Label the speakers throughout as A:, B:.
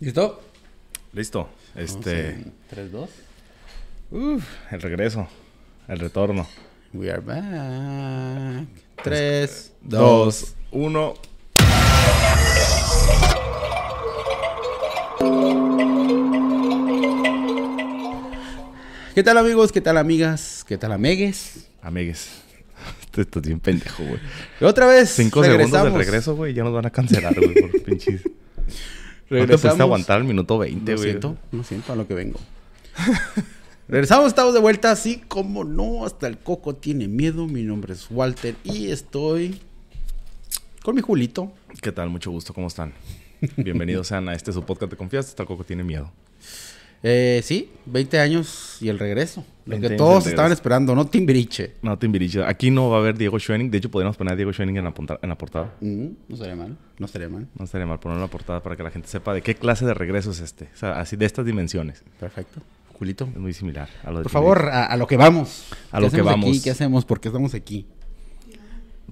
A: ¿Listo?
B: Listo. Este.
A: 3, 2.
B: Uf, el regreso. El retorno.
A: We are back. 3, 2.
B: Dos, uno.
A: ¿Qué tal amigos? ¿Qué tal amigas? ¿Qué tal amegues?
B: Amigues. Esto esto es bien pendejo, güey.
A: Otra vez.
B: Cinco segundos del regreso, güey. Ya nos van a cancelar, güey, por pinches. No te
A: Regresamos.
B: pudiste aguantar el minuto 20,
A: Lo siento, lo siento a lo que vengo. Regresamos, estamos de vuelta, así como no, hasta el coco tiene miedo. Mi nombre es Walter y estoy con mi Julito.
B: ¿Qué tal? Mucho gusto. ¿Cómo están? Bienvenidos sean a este su podcast de confianza. Hasta el coco tiene miedo.
A: Eh, sí, 20 años y el regreso. Lo
B: 20
A: que todos estaban esperando, no Timbiriche.
B: No, Timbiriche. Aquí no va a haber Diego Schoening. De hecho, podríamos poner a Diego Schoening en la, punta- en la portada.
A: Mm, no sería mal, no sería mal.
B: No estaría mal ponerlo en la portada para que la gente sepa de qué clase de regreso es este. O sea, así de estas dimensiones.
A: Perfecto. Julito,
B: Es muy similar a lo de
A: por favor, a, a lo que vamos.
B: A
A: ¿Qué
B: lo que vamos.
A: Aquí? ¿Qué hacemos? ¿Por qué estamos aquí?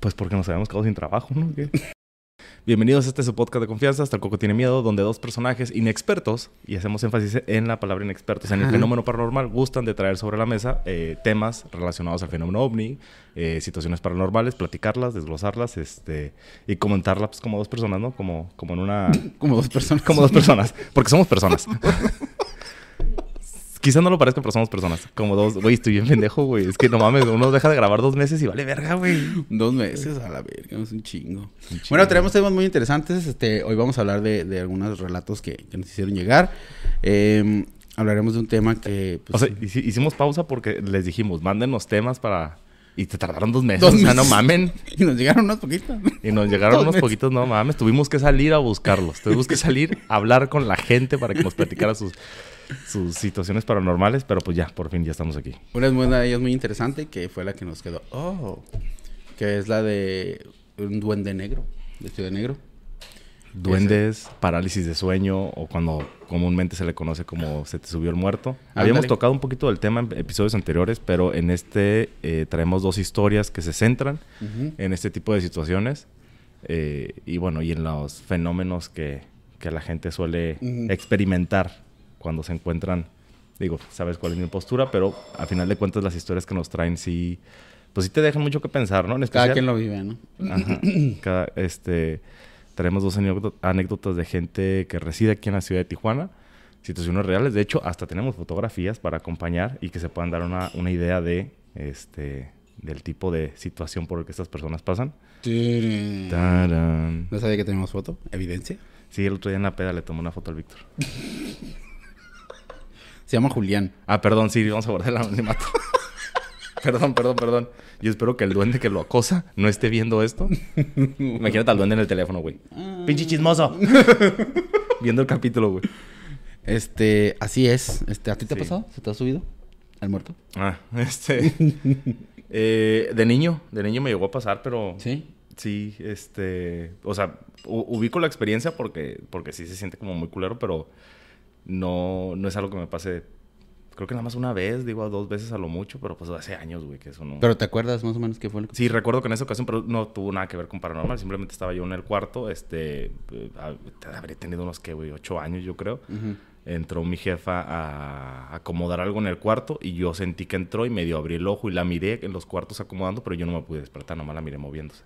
B: Pues porque nos habíamos quedado sin trabajo, ¿no? ¿Qué? Bienvenidos a este su podcast de confianza, hasta el Coco tiene miedo, donde dos personajes inexpertos, y hacemos énfasis en la palabra inexpertos, en el fenómeno paranormal, gustan de traer sobre la mesa eh, temas relacionados al fenómeno ovni, eh, situaciones paranormales, platicarlas, desglosarlas, este, y comentarlas pues, como dos personas, ¿no? Como, como en una...
A: Como dos personas.
B: como dos personas, porque somos personas. Quizás no lo parezca, pero somos personas. Como dos, güey, estoy bien pendejo, güey. Es que no mames, uno deja de grabar dos meses y vale verga, güey.
A: Dos meses a la verga, es un chingo.
B: Un chingo.
A: Bueno, tenemos temas muy interesantes. Este, hoy vamos a hablar de, de algunos relatos que, que nos hicieron llegar. Eh, hablaremos de un tema que. pues,
B: O sea, hici- hicimos pausa porque les dijimos, mándenos temas para... Y te tardaron dos meses.
A: Dos
B: o sea, no
A: meses.
B: mamen.
A: y nos llegaron unas poquitas.
B: Y nos llegaron
A: Dos
B: unos
A: meses.
B: poquitos, no mames. Tuvimos que salir a buscarlos. Tuvimos que salir a hablar con la gente para que nos platicara sus, sus situaciones paranormales. Pero pues ya, por fin ya estamos aquí.
A: Una es de ellas muy interesante que fue la que nos quedó. Oh. Que es la de un duende negro. Vestido de negro.
B: Duendes, parálisis de sueño o cuando comúnmente se le conoce como se te subió el muerto. Habíamos tocado un poquito del tema en episodios anteriores, pero en este eh, traemos dos historias que se centran en este tipo de situaciones eh, y bueno, y en los fenómenos que, que la gente suele experimentar cuando se encuentran, digo, sabes cuál es mi postura, pero a final de cuentas las historias que nos traen sí, pues sí te dejan mucho que pensar, ¿no? En
A: Cada quien lo vive, ¿no?
B: Ajá. Cada- este, traemos dos anécdo- anécdotas de gente que reside aquí en la ciudad de Tijuana, situaciones reales. De hecho, hasta tenemos fotografías para acompañar y que se puedan dar una, una idea de este del tipo de situación por el que estas personas pasan. Tarán.
A: No sabía que teníamos foto. Evidencia.
B: Sí, el otro día en la peda le tomé una foto al Víctor.
A: Se llama Julián.
B: Ah, perdón, sí, vamos a guardar el anonimato. perdón, perdón, perdón. Yo espero que el duende que lo acosa no esté viendo esto. Imagínate al duende en el teléfono, güey. Pinche chismoso. Viendo el capítulo, güey.
A: Este, así es. Este, ¿A ti te ha pasado? ¿Se te ha subido? ¿Al muerto?
B: Ah, este. eh, de niño, de niño me llegó a pasar, pero
A: Sí.
B: sí, este. O sea, ubico la experiencia porque, porque sí se siente como muy culero, pero no, no es algo que me pase. Creo que nada más una vez, digo, dos veces a lo mucho, pero pues hace años, güey, que eso no.
A: Pero ¿te acuerdas más o menos qué fue que...
B: Sí, recuerdo que en esa ocasión, pero no tuvo nada que ver con paranormal. Simplemente estaba yo en el cuarto, este, eh, habré tenido unos, que güey? Ocho años, yo creo. Entró mi jefa a acomodar algo en el cuarto y yo sentí que entró y medio abrí el ojo y la miré en los cuartos acomodando, pero yo no me pude despertar, nomás la miré moviéndose.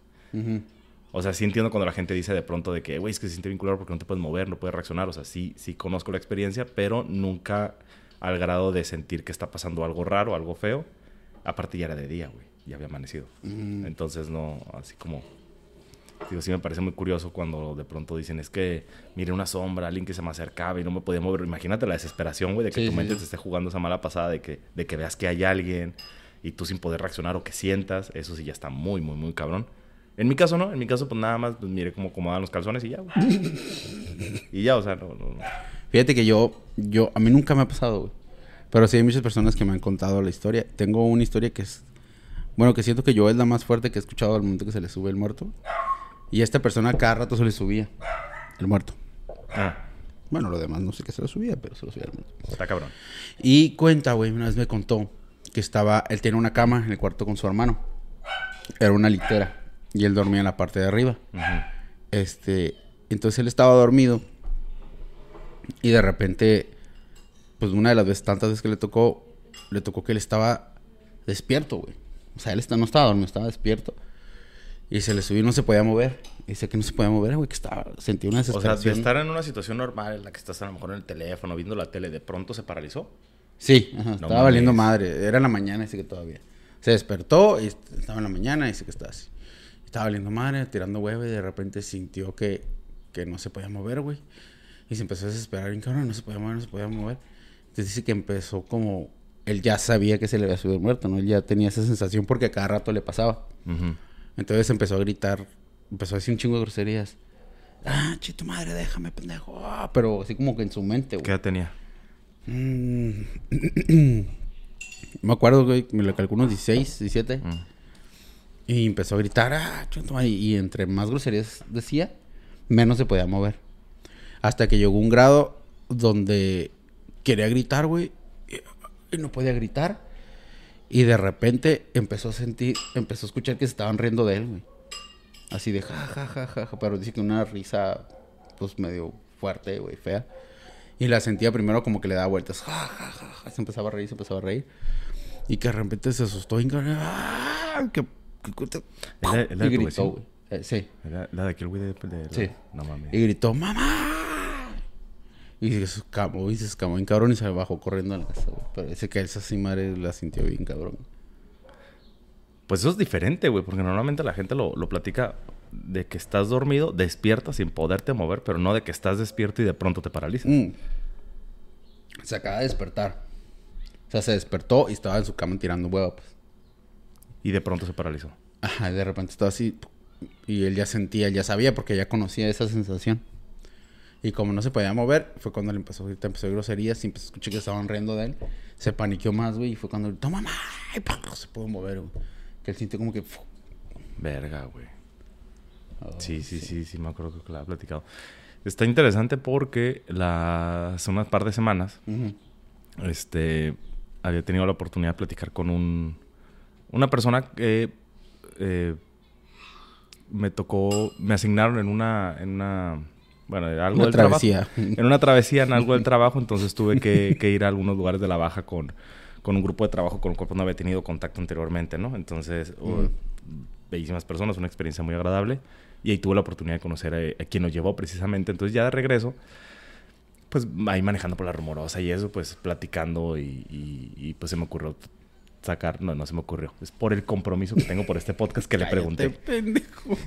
B: O sea, sí entiendo cuando la gente dice de pronto de que, güey, es que se siente vinculado porque no te puedes mover, no puedes reaccionar. O sea, sí, sí conozco la experiencia, pero nunca al grado de sentir que está pasando algo raro, algo feo. Aparte ya era de día, güey, ya había amanecido.
A: Mm.
B: Entonces, no, así como... Digo, sí me parece muy curioso cuando de pronto dicen, es que mire una sombra, alguien que se me acercaba y no me podía mover. Imagínate la desesperación, güey, de que
A: Sí,
B: tu mente
A: sí.
B: te esté jugando esa mala pasada, de que, de que veas que hay alguien y tú sin poder reaccionar o que sientas. Eso sí ya está muy, muy, muy cabrón. En mi caso, ¿no? En mi caso, pues nada más, pues mire cómo acomodaban los calzones y ya, güey. y ya, o sea, no, no, no.
A: Fíjate que yo, yo, a mí nunca me ha pasado, güey. Pero sí hay muchas personas que me han contado la historia. Tengo una historia que es, bueno, que siento que yo es la más fuerte que he escuchado al momento que se le sube el muerto. Y a esta persona cada rato se le subía el muerto.
B: Ah,
A: Bueno, lo demás no sé qué se le subía, pero se lo subía el muerto.
B: está cabrón.
A: Y cuenta, güey, una vez me contó que estaba, él tenía una cama en el cuarto con su hermano. Era una litera. Y él dormía en la parte de arriba. Este, entonces él estaba dormido Y de repente, pues una de las veces, tantas veces que le tocó, le tocó que él estaba despierto, güey. O sea, él está, no estaba dormido, estaba despierto. Y se le subió y no se podía mover. Y dice que no se podía mover, güey, que estaba, sentía una
B: O sea,
A: desesperación.
B: de estar en una situación normal en la que estás a lo mejor en el teléfono, viendo la tele, de pronto se paralizó.
A: Sí, ajá, estaba
B: mames.
A: valiendo madre. Era en la mañana, dice que todavía. Se despertó y est- estaba en la mañana, dice que estaba así. Estaba valiendo madre, tirando huevo y de repente sintió que, que no se podía mover, güey. Y se empezó a desesperar, bien cabrón, no se podía mover, no se podía mover. Entonces dice que empezó como... Él ya sabía que se le había subido muerto, ¿no? Él ya tenía esa sensación porque a cada rato le pasaba. Entonces empezó a gritar, empezó a decir un chingo de groserías. Ah, chito madre, déjame, pendejo. Ah, pero así como que en su mente, güey.
B: ¿Qué edad tenía?
A: Mm. me acuerdo, güey, me lo calculo unos 16, 17.
B: Mm.
A: Y empezó a gritar, ah, madre", Y entre más groserías decía, menos se podía mover. Hasta que llegó un grado donde quería gritar, güey. Y, no podía gritar. Y de repente empezó a sentir, empezó a escuchar que se estaban riendo de él, güey. Así de ja, ja, ja, ja, ja. Pero dice que una risa, pues medio fuerte, güey, fea. Y la sentía primero como que le daba vueltas. Ja, ja, ja, ja. Se empezaba a reír, se empezaba a reír. Y que de repente se asustó. Y, ¡ah! que-
B: ¿Es la- de
A: y gritó, güey. Eh, sí.
B: ¿Era la de aquel güey de, de-
A: Sí.
B: No mames.
A: Y gritó, ¡mamá! Y se escamó, y se escamó bien cabrón y se bajó corriendo a la casa, güey. Pero ese que esa sí madre la sintió bien cabrón.
B: Pues eso es diferente, güey, porque normalmente la gente lo, lo platica de que estás dormido, despiertas sin poderte mover, pero no de que estás despierto y de pronto te paralizas.
A: Mm. Se acaba de despertar. O sea, se despertó y estaba en su cama tirando huevo, pues.
B: Y de pronto se paralizó.
A: Ajá, de repente estaba así. Y él ya sentía, él ya sabía, porque ya conocía esa sensación. Y como no se podía mover, fue cuando le empezó a gritar, empezó a groserías y empezó a escuchar que estaban riendo de él. Se paniqueó más, güey, y fue cuando gritó, mamá, y ¡pam! se pudo mover, güey. Que él sintió como que...
B: Verga, güey.
A: Oh,
B: Sí, sí, sí, sí, me acuerdo que lo había platicado. Está interesante porque las hace unas par de semanas, este, había tenido la oportunidad de platicar con un, una persona que eh, me tocó, me asignaron en una, en una, bueno, en algo
A: Una
B: del trabajo.
A: travesía.
B: En una travesía en algo del trabajo, entonces tuve que, que ir a algunos lugares de la baja con, con un grupo de trabajo con el cual pues, no había tenido contacto anteriormente, ¿no? Entonces, bellísimas personas, una experiencia muy agradable. Y ahí tuve la oportunidad de conocer a, a quien nos llevó precisamente. Entonces, ya de regreso, pues ahí manejando por la rumorosa y eso, pues platicando y, y- y, pues se me ocurrió sacar, no, no se me ocurrió, es por el compromiso que tengo por este podcast que le pregunté.
A: pendejo.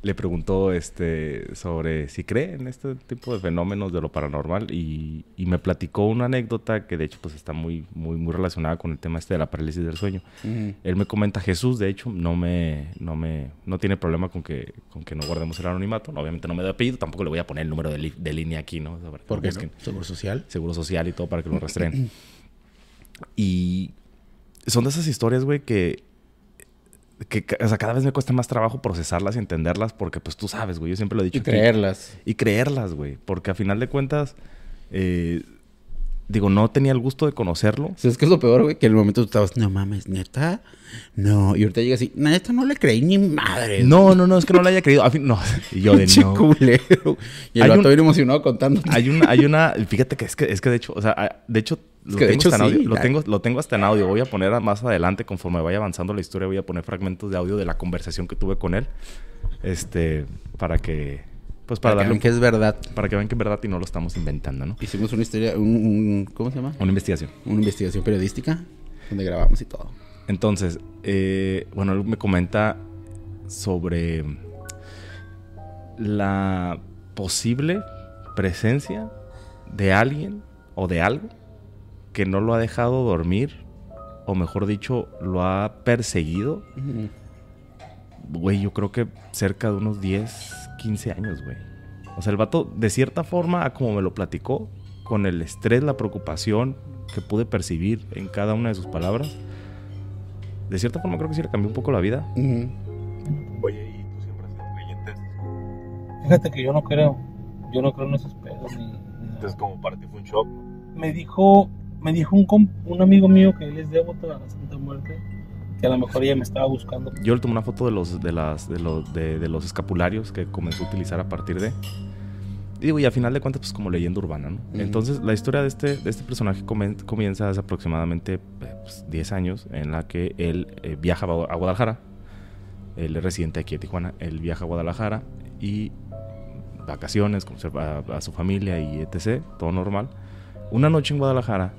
B: Le preguntó este, sobre si cree en este tipo de fenómenos de lo paranormal y, y me platicó una anécdota que de hecho pues está muy, muy, muy relacionada con el tema este de la parálisis del sueño. Él me comenta, Jesús, de hecho, no me, no me, no tiene problema con que, con que no guardemos el anonimato. Obviamente no me da apellido, tampoco le voy a poner el número de, de línea aquí, ¿no? O sea, para que
A: ¿Por
B: lo
A: qué no? ¿Seguro social?
B: Seguro social y todo para que lo rastreen. y son de esas historias, güey, que, que o sea, cada vez me cuesta más trabajo procesarlas y entenderlas porque, pues, tú sabes, güey, yo siempre lo he dicho.
A: Y
B: aquí.
A: creerlas.
B: Y creerlas, güey, porque a final de cuentas, eh, digo, no tenía el gusto de conocerlo.
A: ¿Sabes qué es lo peor, güey? Que en el momento tú estabas, no mames, neta. No. Y ahorita llega así, neta, no le creí ni madre.
B: No, no, no, es que no lo haya creído. A fin- no, y yo de no.
A: culero. Y el vato
B: un-
A: bien emocionado contando.
B: Hay una, hay una, fíjate que es que, es que de hecho, o sea, de hecho, lo,
A: que de
B: tengo,
A: hecho
B: hasta en audio,
A: sí,
B: lo,
A: la-
B: tengo, lo tengo hasta en audio. Voy a poner a- más adelante, conforme vaya avanzando la historia, voy a poner fragmentos de audio de la conversación que tuve con él. Este, para que, pues para,
A: Para que
B: darle,
A: vean
B: un-
A: que es verdad.
B: para que vean que es verdad y no lo estamos inventando, ¿no?
A: Hicimos una historia, un, un- ¿cómo se llama?
B: Una investigación.
A: Una investigación periodística donde grabamos y todo.
B: Entonces, eh, bueno, él me comenta sobre la posible presencia de alguien o de algo que no lo ha dejado dormir, o mejor dicho, lo ha perseguido. Güey, yo creo que cerca de unos 10, 15 años, güey. O sea, el vato, de cierta forma, a como me lo platicó, con el estrés, la preocupación que pude percibir en cada una de sus palabras, de cierta forma creo que sí le cambió un poco la vida.
A: Ujú.
B: Oye, ¿y tú siempre has sido creyente?
C: Fíjate que yo no creo. Yo no creo en esos pedos ni, ni.
B: Entonces, como para ti fue un shock.
C: Me dijo, me dijo un, un amigo mío que él es devoto a la Santa Muerte, que a lo mejor ella me estaba buscando.
B: Yo le tomé una foto de los, de las, de los, de, de los escapularios que comenzó a utilizar a partir de. Digo, y a final de cuentas, pues como leyenda urbana, ¿no?
A: Ujú.
B: Entonces, la historia de este, de este personaje comienza hace aproximadamente pues, 10 años, en la que él eh, viaja a Gua- a Guadalajara. Él es residente aquí de Tijuana. Él viaja a Guadalajara y vacaciones, conocer a, a su familia y etc. Todo normal. Una noche en Guadalajara,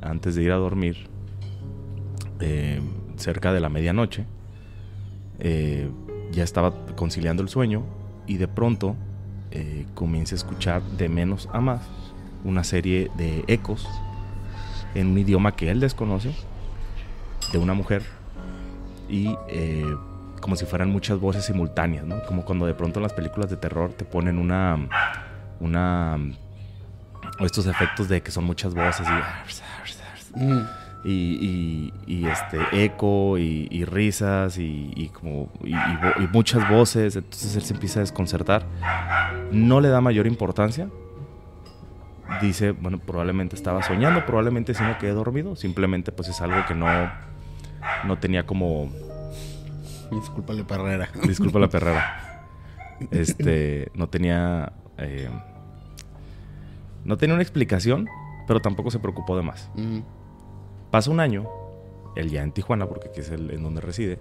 B: antes de ir a dormir, eh, cerca de la medianoche, eh, ya estaba conciliando el sueño y de pronto eh, a escuchar de menos a más una serie de ecos en un idioma que él desconoce de una mujer y eh, como si fueran muchas voces simultáneas, ¿no? Como cuando de pronto en las películas de terror te ponen una una o estos efectos de que son muchas voces y
A: Mm.
B: y, y- y, este eco y, y risas y, y como y, muchas voces entonces él se empieza a desconcertar no le da mayor importancia dice bueno probablemente estaba soñando probablemente sí me quedé dormido simplemente pues es algo que no no tenía como
A: Discúlpale, Parrera.
B: disculpa la perrera este no tenía eh, no tenía una explicación pero tampoco se preocupó de más
A: Mm.
B: Pasa un año, él ya en Tijuana, porque aquí es el, en donde reside,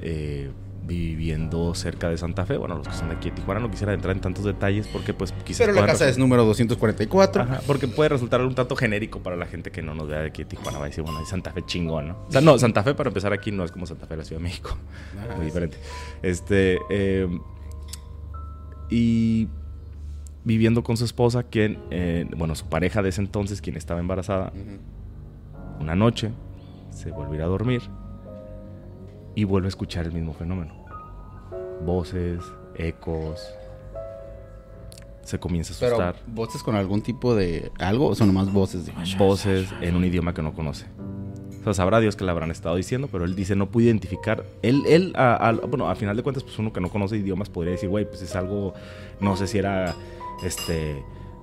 B: eh, viviendo cerca de Santa Fe. Bueno, los que son de aquí de Tijuana no quisiera entrar en tantos detalles porque pues quizás...
A: Pero la casa es número 244.
B: Ajá, porque puede resultar un tanto genérico para la gente que no nos vea de aquí de Tijuana. Va a decir, bueno, es Santa Fe chingón, ¿no? O sea, no, Santa Fe para empezar aquí no es como Santa Fe de la Ciudad de México.
A: Ah,
B: Muy diferente. Este... eh, y viviendo con su esposa, quien... eh, bueno, su pareja de ese entonces, quien estaba embarazada, una noche se vuelve a ir a dormir y vuelve a escuchar el mismo fenómeno. Voces, ecos. Se comienza a
A: Pero,
B: asustar.
A: ¿voces con algún tipo de algo o son nomás voces? De...
B: Voces en un idioma que no conoce. O sea, sabrá Dios que le habrán estado diciendo, pero él dice no pude identificar. Él, él a- a- bueno, a final de cuentas, pues uno que no conoce idiomas podría decir, güey, pues es algo, no sé si era, este,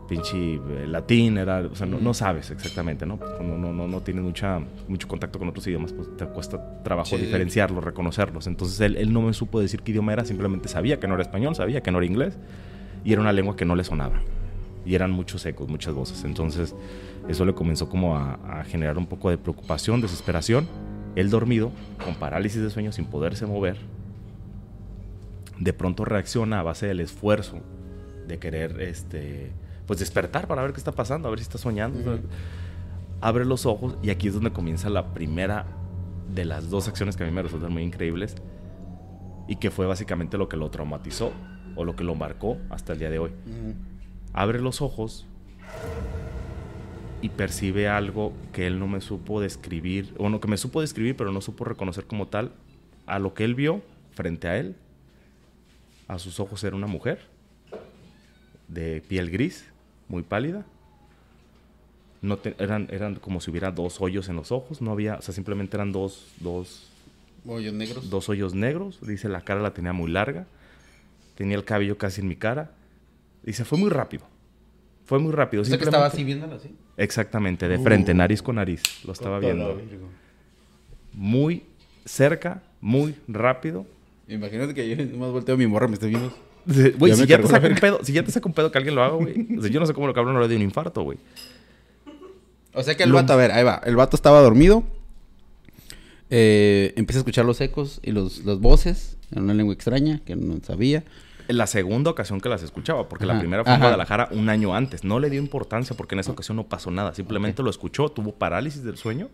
B: pinche eh, latín, era, o sea, no, no sabes exactamente, ¿no? Cuando no, no, no tienes mucha, mucho contacto con otros idiomas, pues te cuesta trabajo
A: Sí.
B: diferenciarlos, reconocerlos. Entonces él, él no me supo decir qué idioma era, simplemente sabía que no era español, sabía que no era inglés, y era una lengua que no le sonaba. Y eran muchos ecos, muchas voces. Entonces eso le comenzó como a, a generar un poco de preocupación, desesperación. Él dormido, con parálisis de sueño, sin poderse mover, de pronto reacciona a base del esfuerzo de querer este, pues despertar para ver qué está pasando, a ver si está soñando. Abre los ojos y aquí es donde comienza la primera de las dos acciones que a mí me resultan muy increíbles y que fue básicamente lo que lo traumatizó o lo que lo marcó hasta el día de hoy. Abre los ojos y percibe algo que él no me supo describir, o no, que me supo describir, pero no supo reconocer como tal, a lo que él vio frente a él. A sus ojos era una mujer de piel gris, muy pálida. No te- eran, eran como si hubiera dos hoyos en los ojos, no había, o sea, simplemente eran dos, dos,
A: Hoyos negros.
B: dos hoyos negros. Dice, la cara la tenía muy larga. Tenía el cabello casi en mi cara. Dice, fue muy rápido. Fue muy rápido.
A: O sea que estaba así viéndolo así.
B: Exactamente, de
A: Uh.
B: frente, nariz con nariz. Lo estaba viendo. Muy cerca, muy rápido.
A: Imagínate que yo nomás volteo a mi morra me esté viendo.
B: Güey, si ya te saca un pedo, si ya te saca un pedo que alguien lo haga, güey. O sea, yo no sé cómo lo cabrón no le dio un infarto, güey.
A: O sea que el
B: Lo-
A: vato, a ver, ahí va. El vato estaba dormido. Eh, empieza a escuchar los ecos y los, las voces en una lengua extraña que no sabía.
B: La segunda ocasión que las escuchaba, porque la primera fue en. Guadalajara un año antes. No le dio importancia porque en esa ocasión no pasó nada. Simplemente lo escuchó, tuvo parálisis del sueño,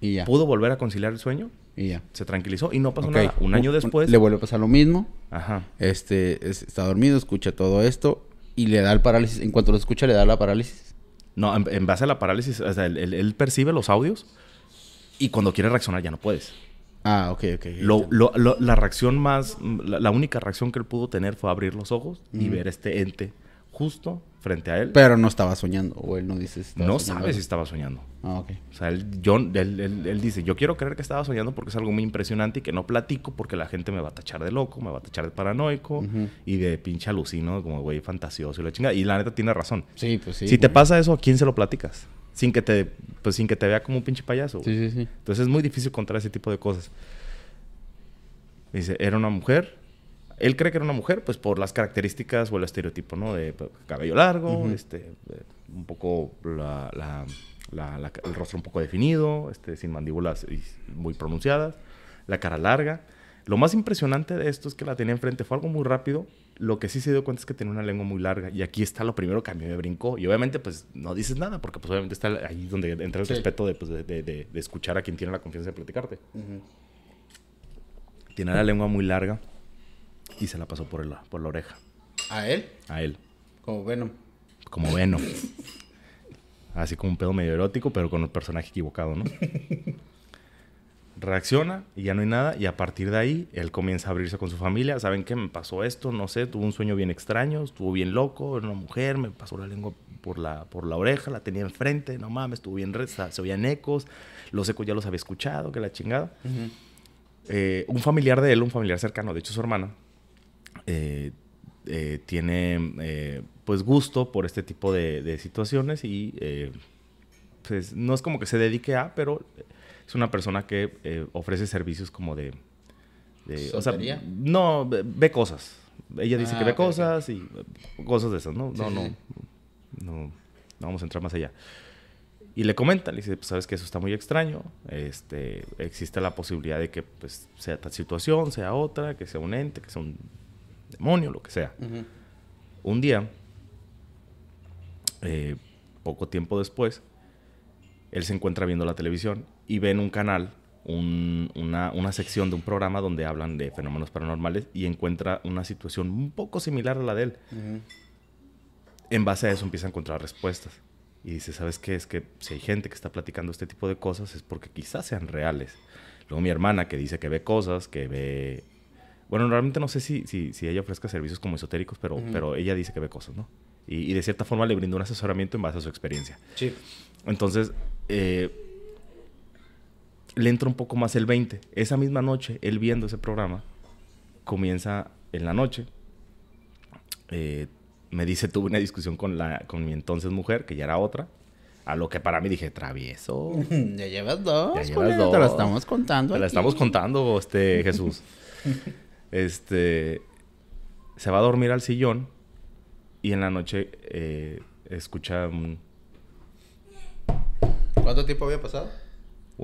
A: Y ya.
B: pudo volver a conciliar el sueño,
A: Y ya.
B: se tranquilizó y no pasó nada. Un año después.
A: Le vuelve a pasar lo mismo.
B: Ajá.
A: Este, es- está dormido, escucha todo esto y le da el parálisis. En cuanto lo escucha, le da la parálisis.
B: No, en, en base a la parálisis, o sea, él, él- él percibe los audios y cuando quiere reaccionar ya no puedes.
A: Ah, ok, ok.
B: Lo- lo- lo- la reacción más, la, la única reacción que él pudo tener fue abrir los ojos y ver este ente justo frente a él.
A: Pero no estaba soñando, o él no dice. si
B: no sabe si estaba soñando.
A: Ah, ok.
B: O sea, él, yo- él- él- él dice, yo quiero creer que estaba soñando porque es algo muy impresionante y que no platico porque la gente me va a tachar de loco, me va a tachar de paranoico y de pinche alucino, como güey fantasioso y la chingada. Y la neta tiene razón.
A: Sí, pues sí.
B: si te pasa eso, ¿a quién se lo platicas? Sin que te, pues sin que te vea como un pinche payaso. güey.
A: Sí, sí, sí.
B: Entonces es muy difícil contar ese tipo de cosas. Dice, era una mujer. Él cree que era una mujer, pues por las características o el estereotipo, ¿no? De cabello largo,
A: Ujú.
B: este, eh, un poco la, la- la- el rostro un poco definido, este, sin mandíbulas y- muy pronunciadas, la cara larga. Lo más impresionante de esto es que la tenía enfrente, fue algo muy rápido. Lo que sí se dio cuenta es que tenía una lengua muy larga. Y aquí está lo primero que a mí me brincó. Y obviamente, pues no dices nada, porque pues obviamente está ahí donde entra el
A: Sí.
B: respeto de, pues, de- de- de- escuchar a quien tiene la confianza de platicarte.
A: Ujú.
B: Tiene la lengua muy larga y se la pasó por la, por la oreja
A: ¿A él?
B: a él,
A: Como Venom.
B: como Venom. Así como un pedo medio erótico, pero con el personaje equivocado, ¿no? Reacciona y ya no hay nada. Y a partir de ahí, él comienza a abrirse con su familia. ¿Saben qué? Me pasó esto, no sé, tuve un sueño bien extraño, estuvo bien loco, era una mujer, me pasó la lengua por la, por la oreja, la tenía enfrente, no mames, estuvo bien reza, se oían ecos, los ecos ya los había escuchado, que la chingada. Eh, un familiar de él, un familiar cercano, de hecho su hermana, eh, eh, tiene pues gusto por este tipo de, de situaciones y pues no es como que se dedique a, pero es una persona que eh, ofrece servicios como de... de- o sea, no, ve, ve cosas. Ella dice
A: Ah,
B: que ve
A: ok, ok.
B: cosas y cosas de esas, ¿no?
A: Sí,
B: no,
A: sí,
B: no, no, no vamos a entrar más allá. Y le comenta, le dice, pues sabes que eso está muy extraño, este, existe la posibilidad de que pues, sea tal situación, sea otra, que sea un ente, que sea un demonio, lo que sea. Un día, eh, poco tiempo después, él se encuentra viendo la televisión y ve en un canal un- una, una sección de un programa donde hablan de fenómenos paranormales y encuentra una situación un poco similar a la de él.
A: Ujú.
B: En base a eso empieza a encontrar respuestas. Y dice, ¿sabes qué? Es que si hay gente que está platicando este tipo de cosas es porque quizás sean reales. Luego mi hermana que dice que ve cosas, que ve... Bueno, realmente no sé si, si, si ella ofrezca servicios como esotéricos, pero,
A: Ujú.
B: pero ella dice que ve cosas, ¿no? Y, y de cierta forma le brinda un asesoramiento en base a su experiencia.
A: Sí.
B: Entonces, eh, le entra un poco más el 20. Esa misma noche, él viendo ese programa, comienza en la noche. eh, me dice, tuve una discusión con, la, con mi entonces mujer, que ya era otra. A lo que para mí dije, travieso.
A: Ya llevas dos.
B: Ya llevas dos.
A: Te lo estamos contando.
B: Te la estamos contando, este, Jesús. este, se va a dormir al sillón y en la noche eh, escucha un-
A: ¿Cuánto tiempo había pasado?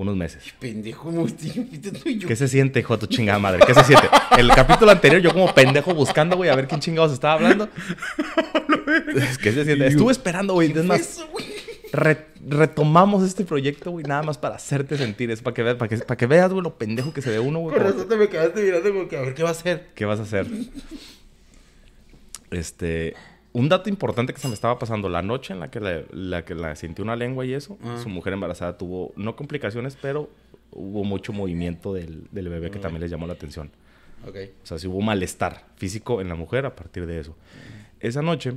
B: Unos meses.
A: Pendejo.
B: ¿Qué se siente, hijo de tu chingada madre? ¿Qué se siente? El capítulo anterior, yo como pendejo buscando, güey, a ver quién chingados estaba hablando. ¿Qué se siente? Estuve esperando, güey. Es más,
A: Eso, güey.
B: re- retomamos este proyecto, güey, nada más para hacerte sentir eso, para que veas, para que, para que veas, güey, lo pendejo que se ve uno, güey.
A: Por eso te me quedaste mirando como que a ver qué va a hacer.
B: ¿Qué vas a hacer? Este, un dato importante que se me estaba pasando la noche en la que la, la que la sintió una lengua y eso,
A: Ah.
B: su mujer embarazada tuvo no complicaciones, pero hubo mucho movimiento del, del bebé que también les llamó la atención.
A: Ok.
B: O sea, sí hubo malestar físico en la mujer a partir de eso. Esa noche,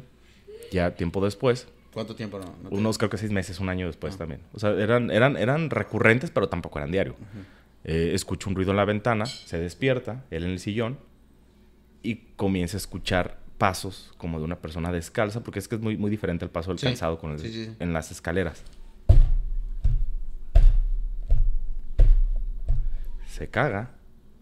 B: ya tiempo después,
A: ¿Cuánto tiempo no? no
B: unos creo que seis meses, un año después
A: Ah.
B: también. O sea, eran, eran, eran recurrentes, pero tampoco eran diario. Eh, escucha un ruido en la ventana, se despierta, él en el sillón, y comienza a escuchar pasos como de una persona descalza, porque es que es muy, muy diferente el paso del
A: Sí.
B: calzado con el-
A: Sí, sí, sí.
B: en las escaleras. Se caga,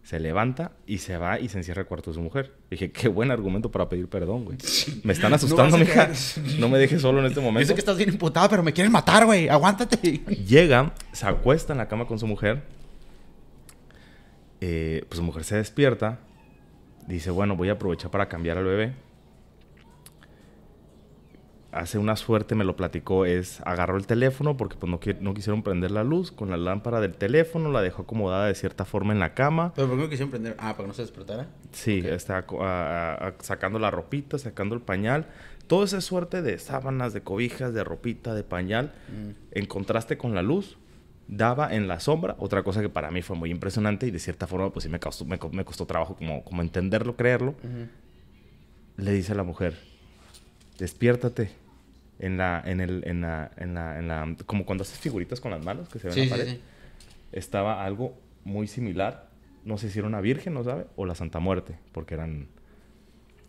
B: se levanta y se va y se encierra al cuarto de su mujer. Dije, qué buen argumento para pedir perdón, güey. Me están asustando,
A: a
B: mija. No me dejes solo en este
A: Yo
B: momento.
A: sé que estás bien imputada, pero me quieren matar, güey. Aguántate.
B: Llega, se acuesta en la cama con su mujer. Eh, pues su mujer se despierta. Dice, bueno, voy a aprovechar para cambiar al bebé. Hace una suerte, me lo platicó, es agarró el teléfono porque pues no, no quisieron prender la luz con la lámpara del teléfono, la dejó acomodada de cierta forma en la cama.
A: ¿Pero por qué me quisieron prender? Ah, para que no se despertara.
B: Sí, está a- a- a- sacando la ropita, sacando el pañal. Toda esa suerte de sábanas, de cobijas, de ropita, de pañal, en contraste con la luz, daba en la sombra. Otra cosa que para mí fue muy impresionante y de cierta forma, pues sí me costó, me, me costó trabajo como, como entenderlo, creerlo. Le dice a la mujer, despiértate. En la, en el, en la, en la, en la, como cuando haces figuritas con las manos que se ven
A: Sí,
B: en
A: sí,
B: la pared
A: sí.
B: estaba algo muy similar. No sé si era una virgen, ¿no sabe? O la Santa Muerte, porque eran,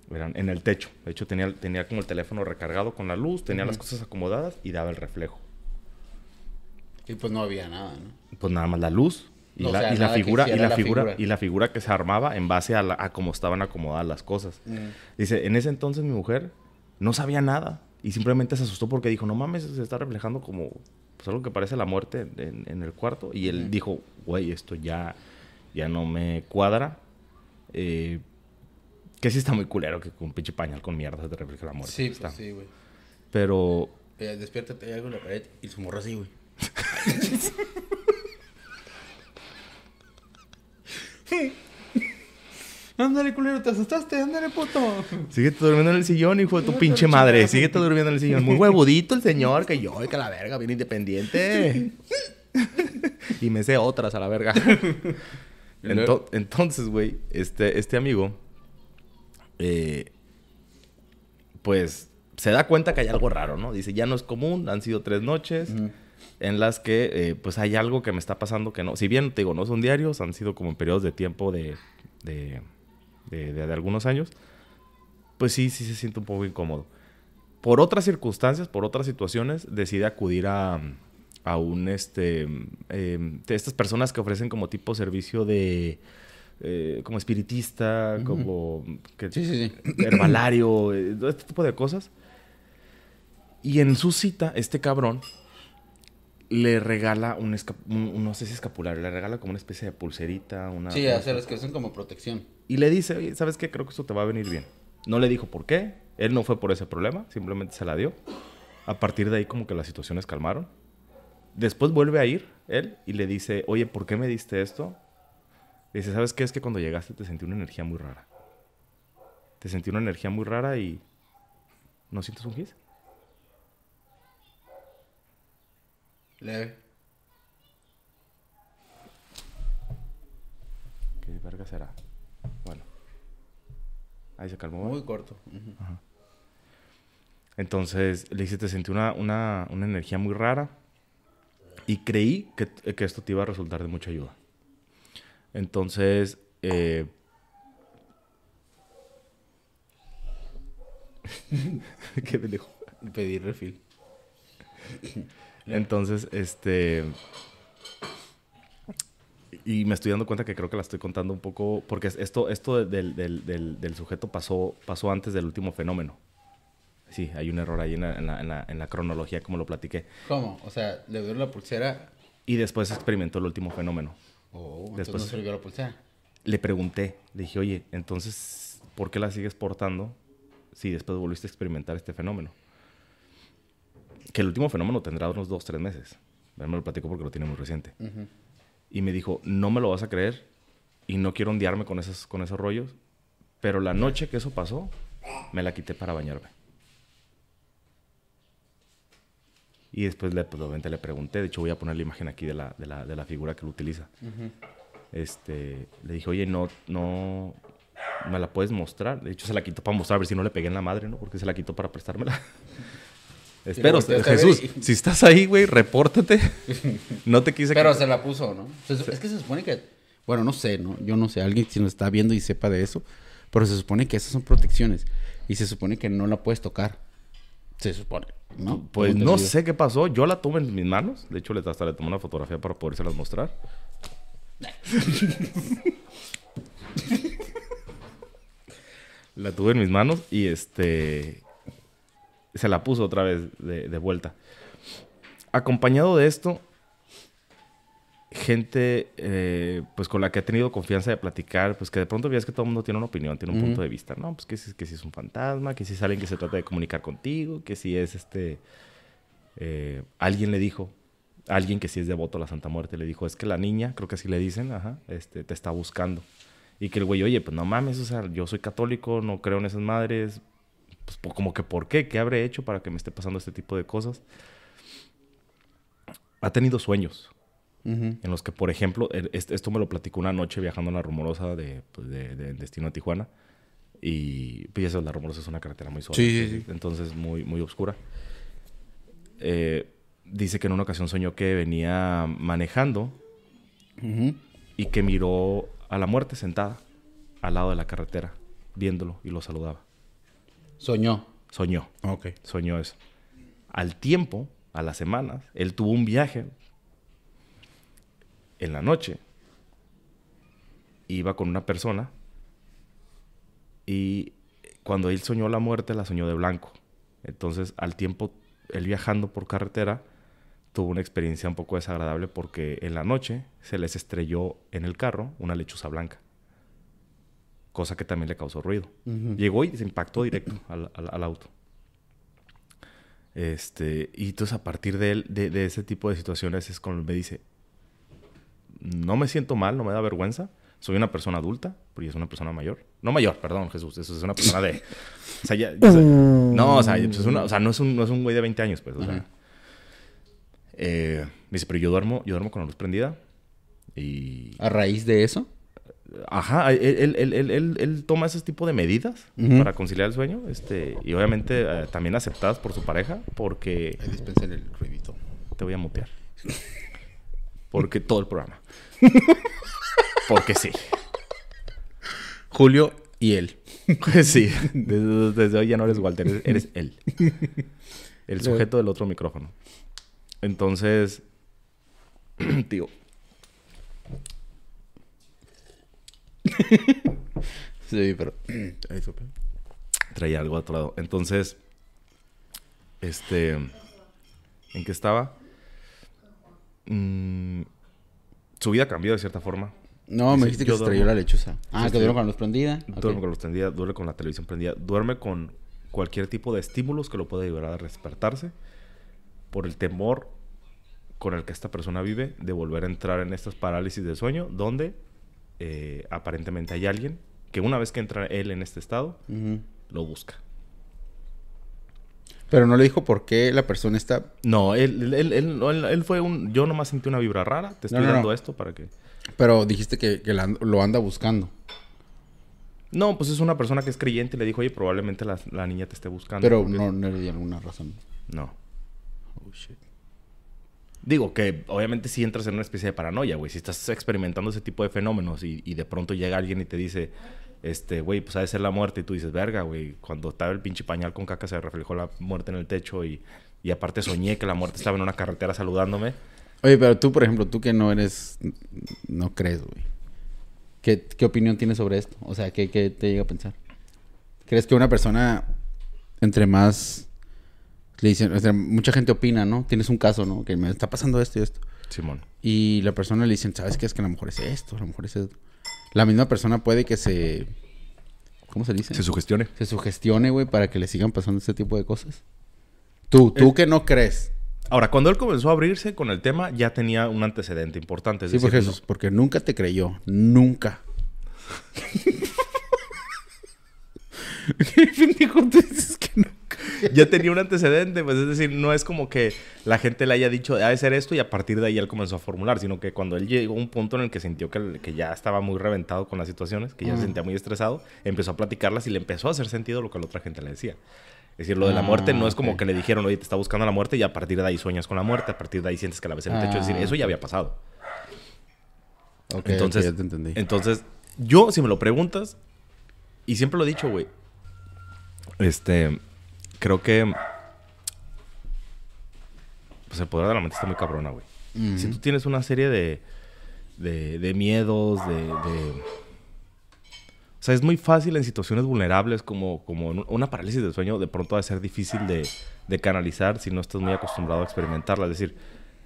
B: eran en el techo. De hecho, tenía, tenía como el teléfono recargado con la luz, tenía las
A: Ujú.
B: cosas acomodadas y daba el reflejo.
A: Y pues no había nada, ¿no?
B: Pues nada más la luz Y,
A: O
B: la,
A: sea,
B: y la figura, y la,
A: la
B: figura,
A: figura.
B: y la figura que se armaba en base a, la- a cómo estaban acomodadas las cosas. Dice, en ese entonces mi mujer no sabía nada y simplemente se asustó porque dijo, no mames, se está reflejando como pues, algo que parece la muerte en, en el cuarto. Y él dijo, güey, esto ya, ya no me cuadra. Eh, que sí está muy culero que con un pinche pañal con mierda se te refleje la muerte.
A: Sí,
B: Está.
A: pues sí, güey.
B: Pero
A: Eh, despiértate, hay algo en la pared y su morra así, güey. Ándale, culero, te asustaste, ándale, puto.
B: Síguete durmiendo en el sillón, hijo de tu pinche madre. Síguete durmiendo en el sillón. Muy huevudito el señor, que yo, que la verga, bien independiente. y me sé otras a la verga. Ento- entonces, güey, este, este amigo, eh, pues, se da cuenta que hay algo raro, ¿no? Dice, ya no es común, han sido tres noches en las que, eh, pues, hay algo que me está pasando que no. Si bien, te digo, no son diarios, han sido como en periodos de tiempo de, de, de- de- de algunos años, pues sí, sí se siente un poco incómodo. Por otras circunstancias, por otras situaciones, decide acudir a, a un, este, eh, de estas personas que ofrecen como tipo servicio de, eh, como espiritista, como que,
A: Sí, sí, sí.
B: herbalario, eh, este tipo de cosas. Y en su cita, este cabrón le regala un, un- no sé si escapulario, le regala como una especie de pulserita, una...
A: Sí, hacer las que son como protección.
B: y le dice, oye, ¿sabes qué? Creo que esto te va a venir bien. No le dijo por qué. Él no fue por ese problema. Simplemente se la dio. A partir de ahí como que las situaciones calmaron. Después vuelve a ir él y le dice, oye, ¿por qué me diste esto? Le dice, ¿sabes qué? Es que cuando llegaste te sentí una energía muy rara. Te sentí una energía muy rara y... ¿No sientes un gis?
A: Leve.
B: ¿Qué verga será? Bueno. Ahí se calmó.
A: Muy corto. Ujú.
B: Entonces le dice, te sentí una, una, una energía muy rara y creí que, que esto te iba a resultar de mucha ayuda. Entonces, eh, qué pendejo.
A: Pedir refil.
B: Entonces, este... Y me estoy dando cuenta que creo que la estoy contando un poco, porque es- esto, esto del, del- del- del sujeto pasó, pasó antes del último fenómeno. Sí, hay un error ahí en la, en la- en la- en la cronología, como lo platiqué.
A: ¿Cómo? O sea, le dio la pulsera.
B: Y después experimentó el último fenómeno.
A: Oh, entonces
B: Después-
A: no sirvió la pulsera.
B: Le pregunté, le dije, oye, entonces, ¿por qué la sigues portando si después volviste a experimentar este fenómeno? Que el último fenómeno tendrá unos dos, tres meses. Él me lo platicó porque lo tiene muy reciente.
A: Ujú.
B: Y me dijo, no me lo vas a creer y no quiero ondearme con esos, con esos rollos, pero la noche que eso pasó, me la quité para bañarme. Y después le, pues, obviamente le pregunté, de hecho voy a poner la imagen aquí de la, de la, de la figura que lo utiliza.
A: Ujú.
B: Este, le dije, oye, no, no, me la puedes mostrar. De hecho, se la quitó para mostrar, a ver si no le pegué en la madre, ¿no? Porque se la quitó para prestármela. Espero, Jesús,
A: y-
B: si estás ahí, güey, repórtate. No te quise
A: Pero se la puso, ¿no? Se es que se supone que. Bueno, no sé, ¿no? Yo no sé. Alguien si nos está viendo y sepa de eso. Pero se supone que esas son protecciones. Y se supone que no la puedes tocar. Se supone, ¿no?
B: Pues no sé qué pasó. Yo la tuve en mis manos. De hecho, hasta le tomé una fotografía para podérselas mostrar. la tuve en mis manos y este se la puso otra vez de, de vuelta. Acompañado de esto, gente eh, pues con la que he tenido confianza de platicar, pues que de pronto ves que todo el mundo tiene una opinión, tiene un punto de vista, ¿no? Pues que si, que si es un fantasma, que si es alguien que se trata de comunicar contigo, que si es este... eh, alguien le dijo, alguien que sí es devoto a la Santa Muerte, le dijo, es que la niña, creo que así le dicen, ajá, este, te está buscando. Y que el güey, oye, pues no mames, o sea, yo soy católico, no creo en esas madres, pues como que ¿por qué? ¿Qué habré hecho para que me esté pasando este tipo de cosas? Ha tenido sueños
A: Ujú.
B: en los que, por ejemplo, esto me lo platicó una noche viajando en la rumorosa de, pues, de, de destino a Tijuana. Y pues la rumorosa es una carretera muy suave.
A: Sí, sí,
B: entonces, entonces muy, muy oscura. Eh, dice que en una ocasión soñó que venía manejando
A: Ujú.
B: y que miró a la muerte sentada al lado de la carretera, viéndolo y lo saludaba.
A: Soñó.
B: Soñó,
A: Ok.
B: soñó eso. Al tiempo, a las semanas, él tuvo un viaje en la noche iba con una persona y cuando él soñó la muerte, la soñó de blanco. Entonces, al tiempo, él viajando por carretera, tuvo una experiencia un poco desagradable porque en la noche se les estrelló en el carro una lechuza blanca. Cosa que también le causó ruido.
A: Ujú.
B: Llegó y se impactó directo al, al- al auto. Este, y entonces a partir de, él, de, de ese tipo de situaciones es cuando me dice, no me siento mal, no me da vergüenza, soy una persona adulta, porque es una persona mayor. No mayor, perdón, Jesús, eso es una persona de... O sea, ya- ya sé- no, o sea, pues es una- o sea, no, es un, no es un güey de 20 años, pues. O sea,
A: Ajá.
B: Eh, me dice, pero yo duermo, yo duermo con la luz prendida. Y...
A: A raíz de eso.
B: Ajá, él, él- él- él- él- él toma ese tipo de medidas para conciliar el sueño. Este, y obviamente eh, también aceptadas por su pareja, porque
A: Ahí dispensen el ruidito.
B: te voy a mutear. Porque todo el programa. Porque sí.
A: Julio y él.
B: Sí, desde, desde hoy ya no eres Walter, eres, eres él. El sujeto del otro micrófono. Entonces, tío,
A: Sí, pero. Ahí supe.
B: traía algo a otro lado. Entonces, este, ¿en qué estaba? Mm, su vida cambió de cierta forma.
A: No, me dijiste que se estrelló la lechuza. Ah, que duerme con la luz prendida.
B: Duerme con la luz prendida, duerme con la televisión prendida, duerme con cualquier tipo de estímulos que lo pueda ayudar a despertarse por el temor con el que esta persona vive de volver a entrar en estas parálisis de sueño donde eh, aparentemente hay alguien que una vez que entra él en este estado, lo busca.
A: Pero no le dijo por qué la persona está.
B: No, él, él, él, él- fue un... Yo nomás sentí una vibra rara. Te estoy
A: No, no,
B: dando
A: no.
B: esto para que...
A: Pero dijiste que, que la and- lo anda buscando.
B: No, pues es una persona que es creyente y le dijo, oye, probablemente la, la niña te esté buscando.
A: Pero
B: porque-
A: no, no le di alguna razón.
B: No.
A: Oh, shit.
B: Digo que obviamente si entras en una especie de paranoia, güey. Si estás experimentando ese tipo de fenómenos y, y de pronto llega alguien y te dice, este, güey, pues ha de ser la muerte. Y tú dices, verga, güey. Cuando estaba el pinche pañal con caca se reflejó la muerte en el techo y, y aparte soñé que la muerte estaba en una carretera saludándome.
A: Oye, pero tú, por ejemplo, tú que no eres. No crees, güey. ¿Qué, qué opinión tienes sobre esto? O sea, ¿qué, qué te llega a pensar? ¿Crees que una persona, entre más. Le dicen, o sea, mucha gente opina, ¿no? Tienes un caso, ¿no? Que me está pasando esto y esto.
B: Simón.
A: Y la persona le dicen, ¿sabes qué? Es que a lo mejor es esto, a lo mejor es esto. La misma persona puede que se. ¿Cómo se dice?
B: Se sugestione.
A: se sugestione, güey, para que le sigan pasando este tipo de cosas. Tú, tú
B: Eh,
A: que no crees.
B: Ahora, cuando él comenzó a abrirse con el tema, ya tenía un antecedente importante. Es
A: Sí, pues Jesús, porque nunca te creyó. Nunca. ¿Qué pendejo tú dices que nunca?
B: ya tenía un antecedente, pues es decir, no es como que la gente le haya dicho, ha de ser esto y a partir de ahí él comenzó a formular, sino que cuando él llegó a un punto en el que sintió que, que ya estaba muy reventado con las situaciones, que ya se
A: Ah.
B: sentía muy estresado, empezó a platicarlas y le empezó a hacer sentido lo que la otra gente le decía. Es decir, lo de la
A: Ah,
B: muerte no es como que le dijeron, oye, te está buscando la muerte y a partir de ahí sueñas con la muerte, a partir de ahí sientes que la ves en el techo. Es decir,
A: Ah,
B: eso ya había pasado. Entonces,
A: ya te entendí.
B: entonces, yo, si me lo preguntas, y siempre lo he dicho, güey, este, creo que, pues el poder de la mente está muy cabrona, güey. Si tú tienes una serie de, de, de miedos, de, de- O sea, es muy fácil en situaciones vulnerables como, como una parálisis del sueño, de pronto va a ser difícil de, de canalizar si no estás muy acostumbrado a experimentarla. Es decir,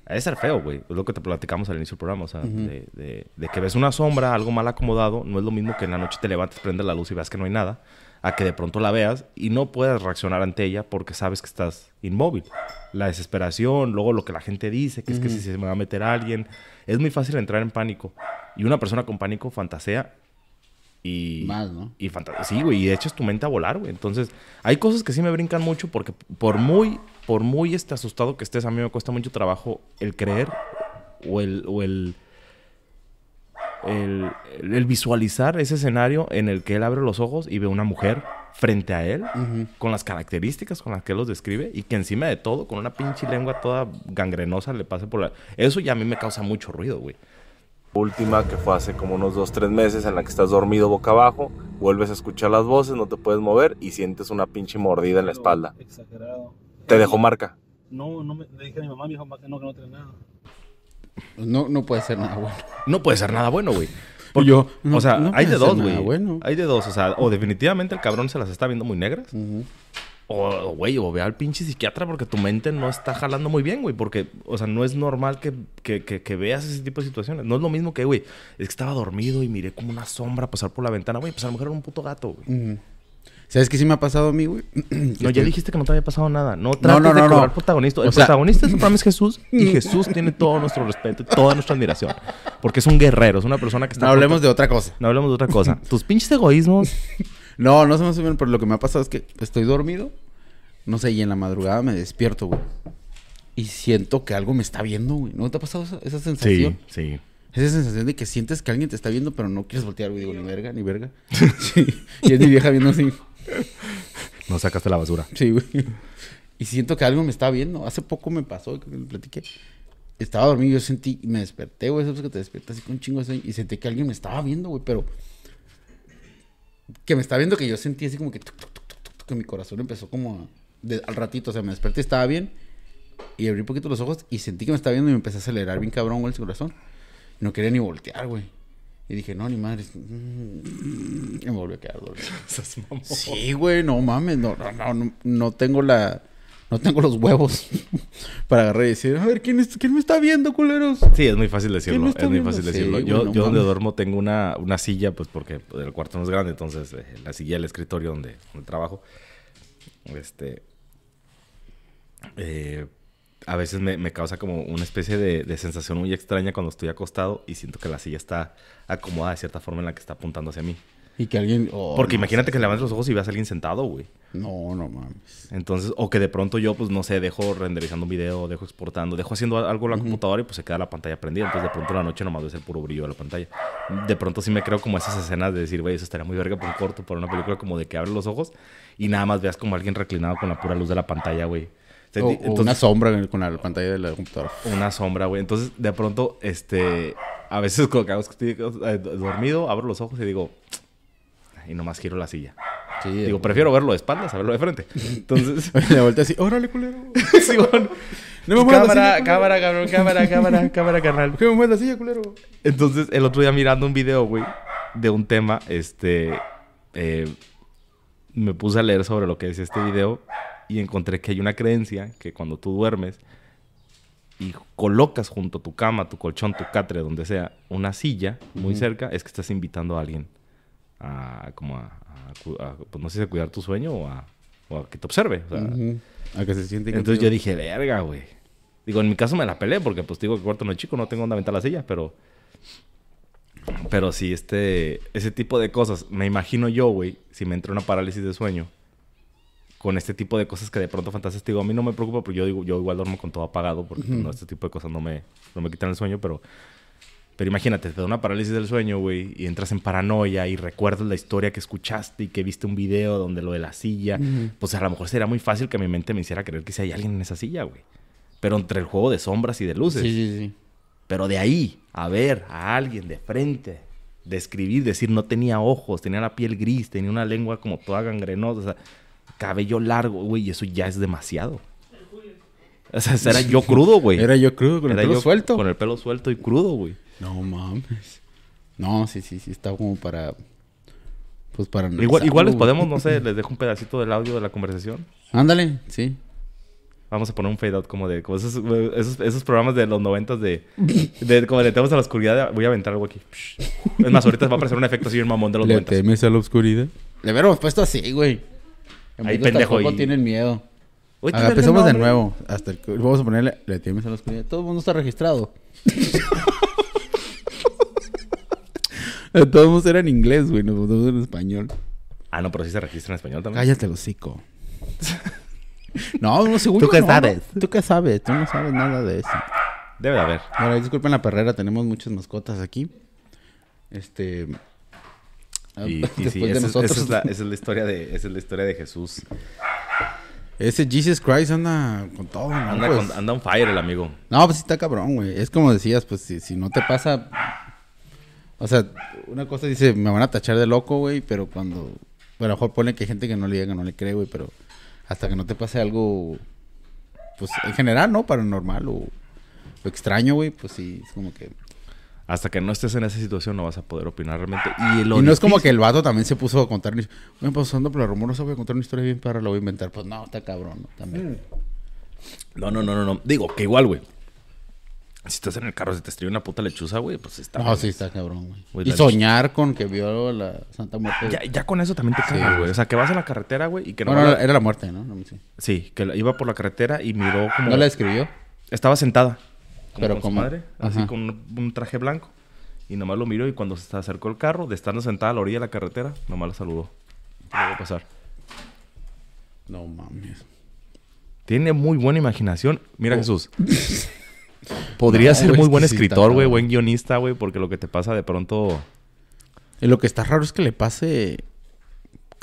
B: de ser feo, güey. Es lo que te platicamos al inicio del programa. O sea, de, de- de que ves una sombra, algo mal acomodado, no es lo mismo que en la noche te levantes, prendes la luz y veas que no hay nada, a que de pronto la veas y no puedas reaccionar ante ella porque sabes que estás inmóvil. La desesperación, luego lo que la gente dice, que es que si se me va a meter alguien, es muy fácil entrar en pánico. Y una persona con pánico fantasea y...
A: Más, ¿no?
B: Y sí, güey, y echas tu mente a volar, güey. Entonces, hay cosas que sí me brincan mucho porque por muy, por muy este asustado que estés, a mí me cuesta mucho trabajo el creer o el, o el, el, el visualizar ese escenario en el que él abre los ojos y ve una mujer frente a él con las características con las que él los describe y que encima de todo, con una pinche lengua toda gangrenosa, le pase por la... Eso ya a mí me causa mucho ruido, güey.
D: última que fue hace como unos 2-3 meses en la que estás dormido boca abajo, vuelves a escuchar las voces, no te puedes mover y sientes una pinche mordida en la espalda.
C: Exagerado.
D: ¿Te dejó marca?
C: No, no me, le dije a mi mamá, mi mamá que no, que no tiene nada.
A: No, no puede ser nada bueno.
B: No puede ser nada bueno, güey. Porque,
A: yo, no-
B: o sea,
A: no
B: hay de dos, güey.
A: bueno.
B: Hay de dos. O sea, o definitivamente el cabrón se las está viendo muy negras. O, o, güey, o ve al pinche psiquiatra porque tu mente no está jalando muy bien, güey. Porque, o sea, no es normal que, que, que- que veas ese tipo de situaciones. No es lo mismo que, güey, es que estaba dormido y miré como una sombra pasar por la ventana. Güey, pues a lo mejor era un puto gato, güey.
A: ¿Sabes qué sí me ha pasado a mí, güey?
B: No, ya dijiste que no te había pasado nada. No trates
A: no,
B: de
A: no,
B: cobrar
A: no.
B: protagonista. El
A: O sea-
B: protagonista de este programa es Jesús y Jesús tiene todo nuestro respeto y toda nuestra admiración. Porque es un guerrero, es una persona que está...
A: No hablemos de otra cosa.
B: No hablemos de otra cosa. Tus pinches egoísmos...
A: No, no se me suben, pero lo que me ha pasado es que estoy dormido, no sé, y en la madrugada me despierto, güey. Y siento que algo me está viendo, güey. ¿No te ha pasado esa, esa
B: Sí,
A: sensación?
B: sí.
A: Esa sensación de que sientes que alguien te está viendo, pero no quieres voltear, güey. Digo, ni verga, ni verga. Sí. Y es mi vieja viendo así.
B: No sacaste la basura.
A: Sí, güey. Y siento que algo me está viendo. Hace poco me pasó, que le platiqué. Estaba dormido yo sentí, me desperté, güey. Sabes que te despiertas así con un chingo de sueño. Y sentí que alguien me estaba viendo, güey, pero. Que me estaba viendo que yo sentí así como que. tuc, tuc, tuc, que mi corazón empezó como a- de- al ratito. O sea, me desperté, estaba bien. Y abrí un poquito los ojos y sentí que me estaba viendo y me empecé a acelerar bien cabrón, güey, el corazón. No quería ni voltear, güey. Y dije, no, ni madre. Y me volví a quedar dormido. Sí, güey, no mames, no, no, no, no, tengo la, no tengo los huevos para agarrar y decir, a ver, ¿quién, es- quién me está viendo, culeros?
B: Sí, es muy fácil
A: ¿Quién
B: decirlo. Es muy fácil decirlo. yo yo donde duermo tengo una, una silla, pues porque el cuarto no es grande, entonces eh, la silla del escritorio donde, donde trabajo. Este. eh, a veces me, me causa como una especie de, de sensación muy extraña cuando estoy acostado y siento que la silla está acomodada de cierta forma en la que está apuntando hacia mí.
A: Y que alguien, oh,
B: Porque
A: no,
B: imagínate que levantes los ojos y veas a alguien sentado, güey.
A: No, no mames.
B: Entonces, o que de pronto yo, pues no sé, dejo renderizando un video, dejo exportando, dejo haciendo algo en la computadora y pues se queda la pantalla prendida. Entonces, de pronto en la noche nomás ves el puro brillo de la pantalla. De pronto sí me creo como esas escenas de decir, güey, eso estaría muy verga por un corto, por una película como de que abres los ojos y nada más veas como alguien reclinado con la pura luz de la pantalla, güey. O sea,
A: O,
B: entonces-
A: una sombra en- con la pantalla de la computadora.
B: una sombra, güey. Entonces, de pronto, este, a veces cuando estoy eh, dormido, abro los ojos y digo, y nomás giro la silla.
A: Sí,
B: Digo, prefiero verlo de espaldas a verlo de frente. Entonces,
A: De vuelta así, órale, culero.
B: sí, bueno.
A: No me
B: cámara, cámara, cabrón, cámara, cámara, cámara, carnal.
A: ¿Por qué me mueves la silla, culero?
B: Entonces, el otro día mirando un video, güey, de un tema, este, eh, me puse a leer sobre lo que decía este video y encontré que hay una creencia que cuando tú duermes y colocas junto a tu cama, tu colchón, tu catre, donde sea, una silla muy cerca, es que estás invitando a alguien a, como a, a a, pues no sé si a cuidar tu sueño o a, o a que te observe. o sea,
A: Ujú. A que se siente
B: entonces yo dije, verga, güey. Digo, en mi caso me la peleé porque pues digo que cuarto no es chico, no tengo donde aventar la silla, pero... Pero sí, este... Ese tipo de cosas, me imagino yo, güey, si me entra una parálisis de sueño, con este tipo de cosas que de pronto fantasías, te digo, a mí no me preocupa porque yo digo, yo igual duermo con todo apagado porque no, este tipo de cosas no me, no me quitan el sueño, pero... Pero imagínate, te da una parálisis del sueño, güey, y entras en paranoia y recuerdas la historia que escuchaste y que viste un video donde lo de la silla. Pues a lo mejor sería muy fácil que mi mente me hiciera creer que si hay alguien en esa silla, güey. Pero entre el juego de sombras y de luces.
A: Sí, sí, sí.
B: Pero de ahí a ver a alguien de frente, describir, decir no tenía ojos, tenía la piel gris, tenía una lengua como toda gangrenosa, o sea, cabello largo, güey, y eso ya es demasiado. O sea, era yo crudo, güey.
A: Era yo crudo con el pelo
B: yo
A: suelto.
B: Con el pelo suelto y crudo, güey.
A: No mames. No, sí, sí, sí, está como para. Pues para.
B: Igual, igual les podemos, no sé, les dejo un pedacito del audio de la conversación.
A: Ándale, sí.
B: Vamos a poner un fade out como de como esos, esos, esos programas de los noventas de, de como le tenemos a la oscuridad. voy a aventar algo aquí. Es más, ahorita va a aparecer un efecto así bien mamón de los
A: ¿Le
B: noventas.
A: temes a la oscuridad? Le hubiéramos puesto así, güey. En
B: Ahí, pendejo,
A: tampoco
B: y-
A: tienen miedo.
B: Oye,
A: A
B: ¿qué
A: ver,
B: verga
A: empezamos de nuevo. Hasta el... Vamos a ponerle, le temes a oscuridad. Todo el mundo está registrado. Todo el mundo era en inglés, güey. Nos pusimos en español.
B: Ah, no, pero sí se registra en español también.
A: Cállate el hocico. no, no, seguro
B: ¿Tú qué
A: no.
B: sabes?
A: ¿Tú qué sabes? Tú no sabes nada de eso.
B: Debe de haber.
A: Ahora, disculpen la perrera, tenemos muchas mascotas aquí. Este.
B: Y, y
A: después
B: sí,
A: de
B: esa,
A: nosotros.
B: esa es la, esa es la historia de, esa es la historia de Jesús.
A: Ese Jesus Christ anda con todo, ¿no?
B: Anda,
A: Pues,
B: con, anda on fire el amigo.
A: No, pues sí está cabrón, güey. Es como decías, pues si, si no te pasa. O sea, una cosa dice, me van a tachar de loco, güey, pero cuando. A lo mejor pone que hay gente que no le llega, no le cree, güey, pero hasta que no te pase algo. Pues en general, ¿no? Paranormal o, o extraño, güey, pues sí, es como que.
B: Hasta que no estés en esa situación no vas a poder opinar realmente. Y, lo
A: Y no es como que el vato también se puso a contar. Bueno, pues ando por la rumorosa, voy a contar una historia bien para la voy a inventar. Pues no, está cabrón, ¿no? También.
B: No, no, no, no, no. Digo, que igual, güey. Si estás en el carro, se te estrella una puta lechuza, güey, pues está.
A: No,
B: bien.
A: sí, está cabrón, güey.
B: Güey,
A: Y soñar con que vio la Santa Muerte.
B: Ya, ya con eso también te cagas,
A: güey.
B: güey. O sea, que vas en la carretera, güey, y que no.
A: bueno,
B: la-
A: era la muerte, ¿no? No, sí.
B: Sí, que iba por la carretera y miró como.
A: ¿No la escribió?
B: Estaba sentada. Como
A: Pero
B: con
A: como-
B: su madre, así con un, un traje blanco. Y nomás lo miró y cuando se acercó el carro, de estando sentada a la orilla de la carretera, nomás la saludó. ¿Qué le va a pasar?
A: No mames.
B: Tiene muy buena imaginación. Mira, Jesús. Podría
A: No,
B: ser muy buen escritor, güey, buen guionista, güey, porque lo que te pasa de pronto.
A: Y lo que está raro es que le pase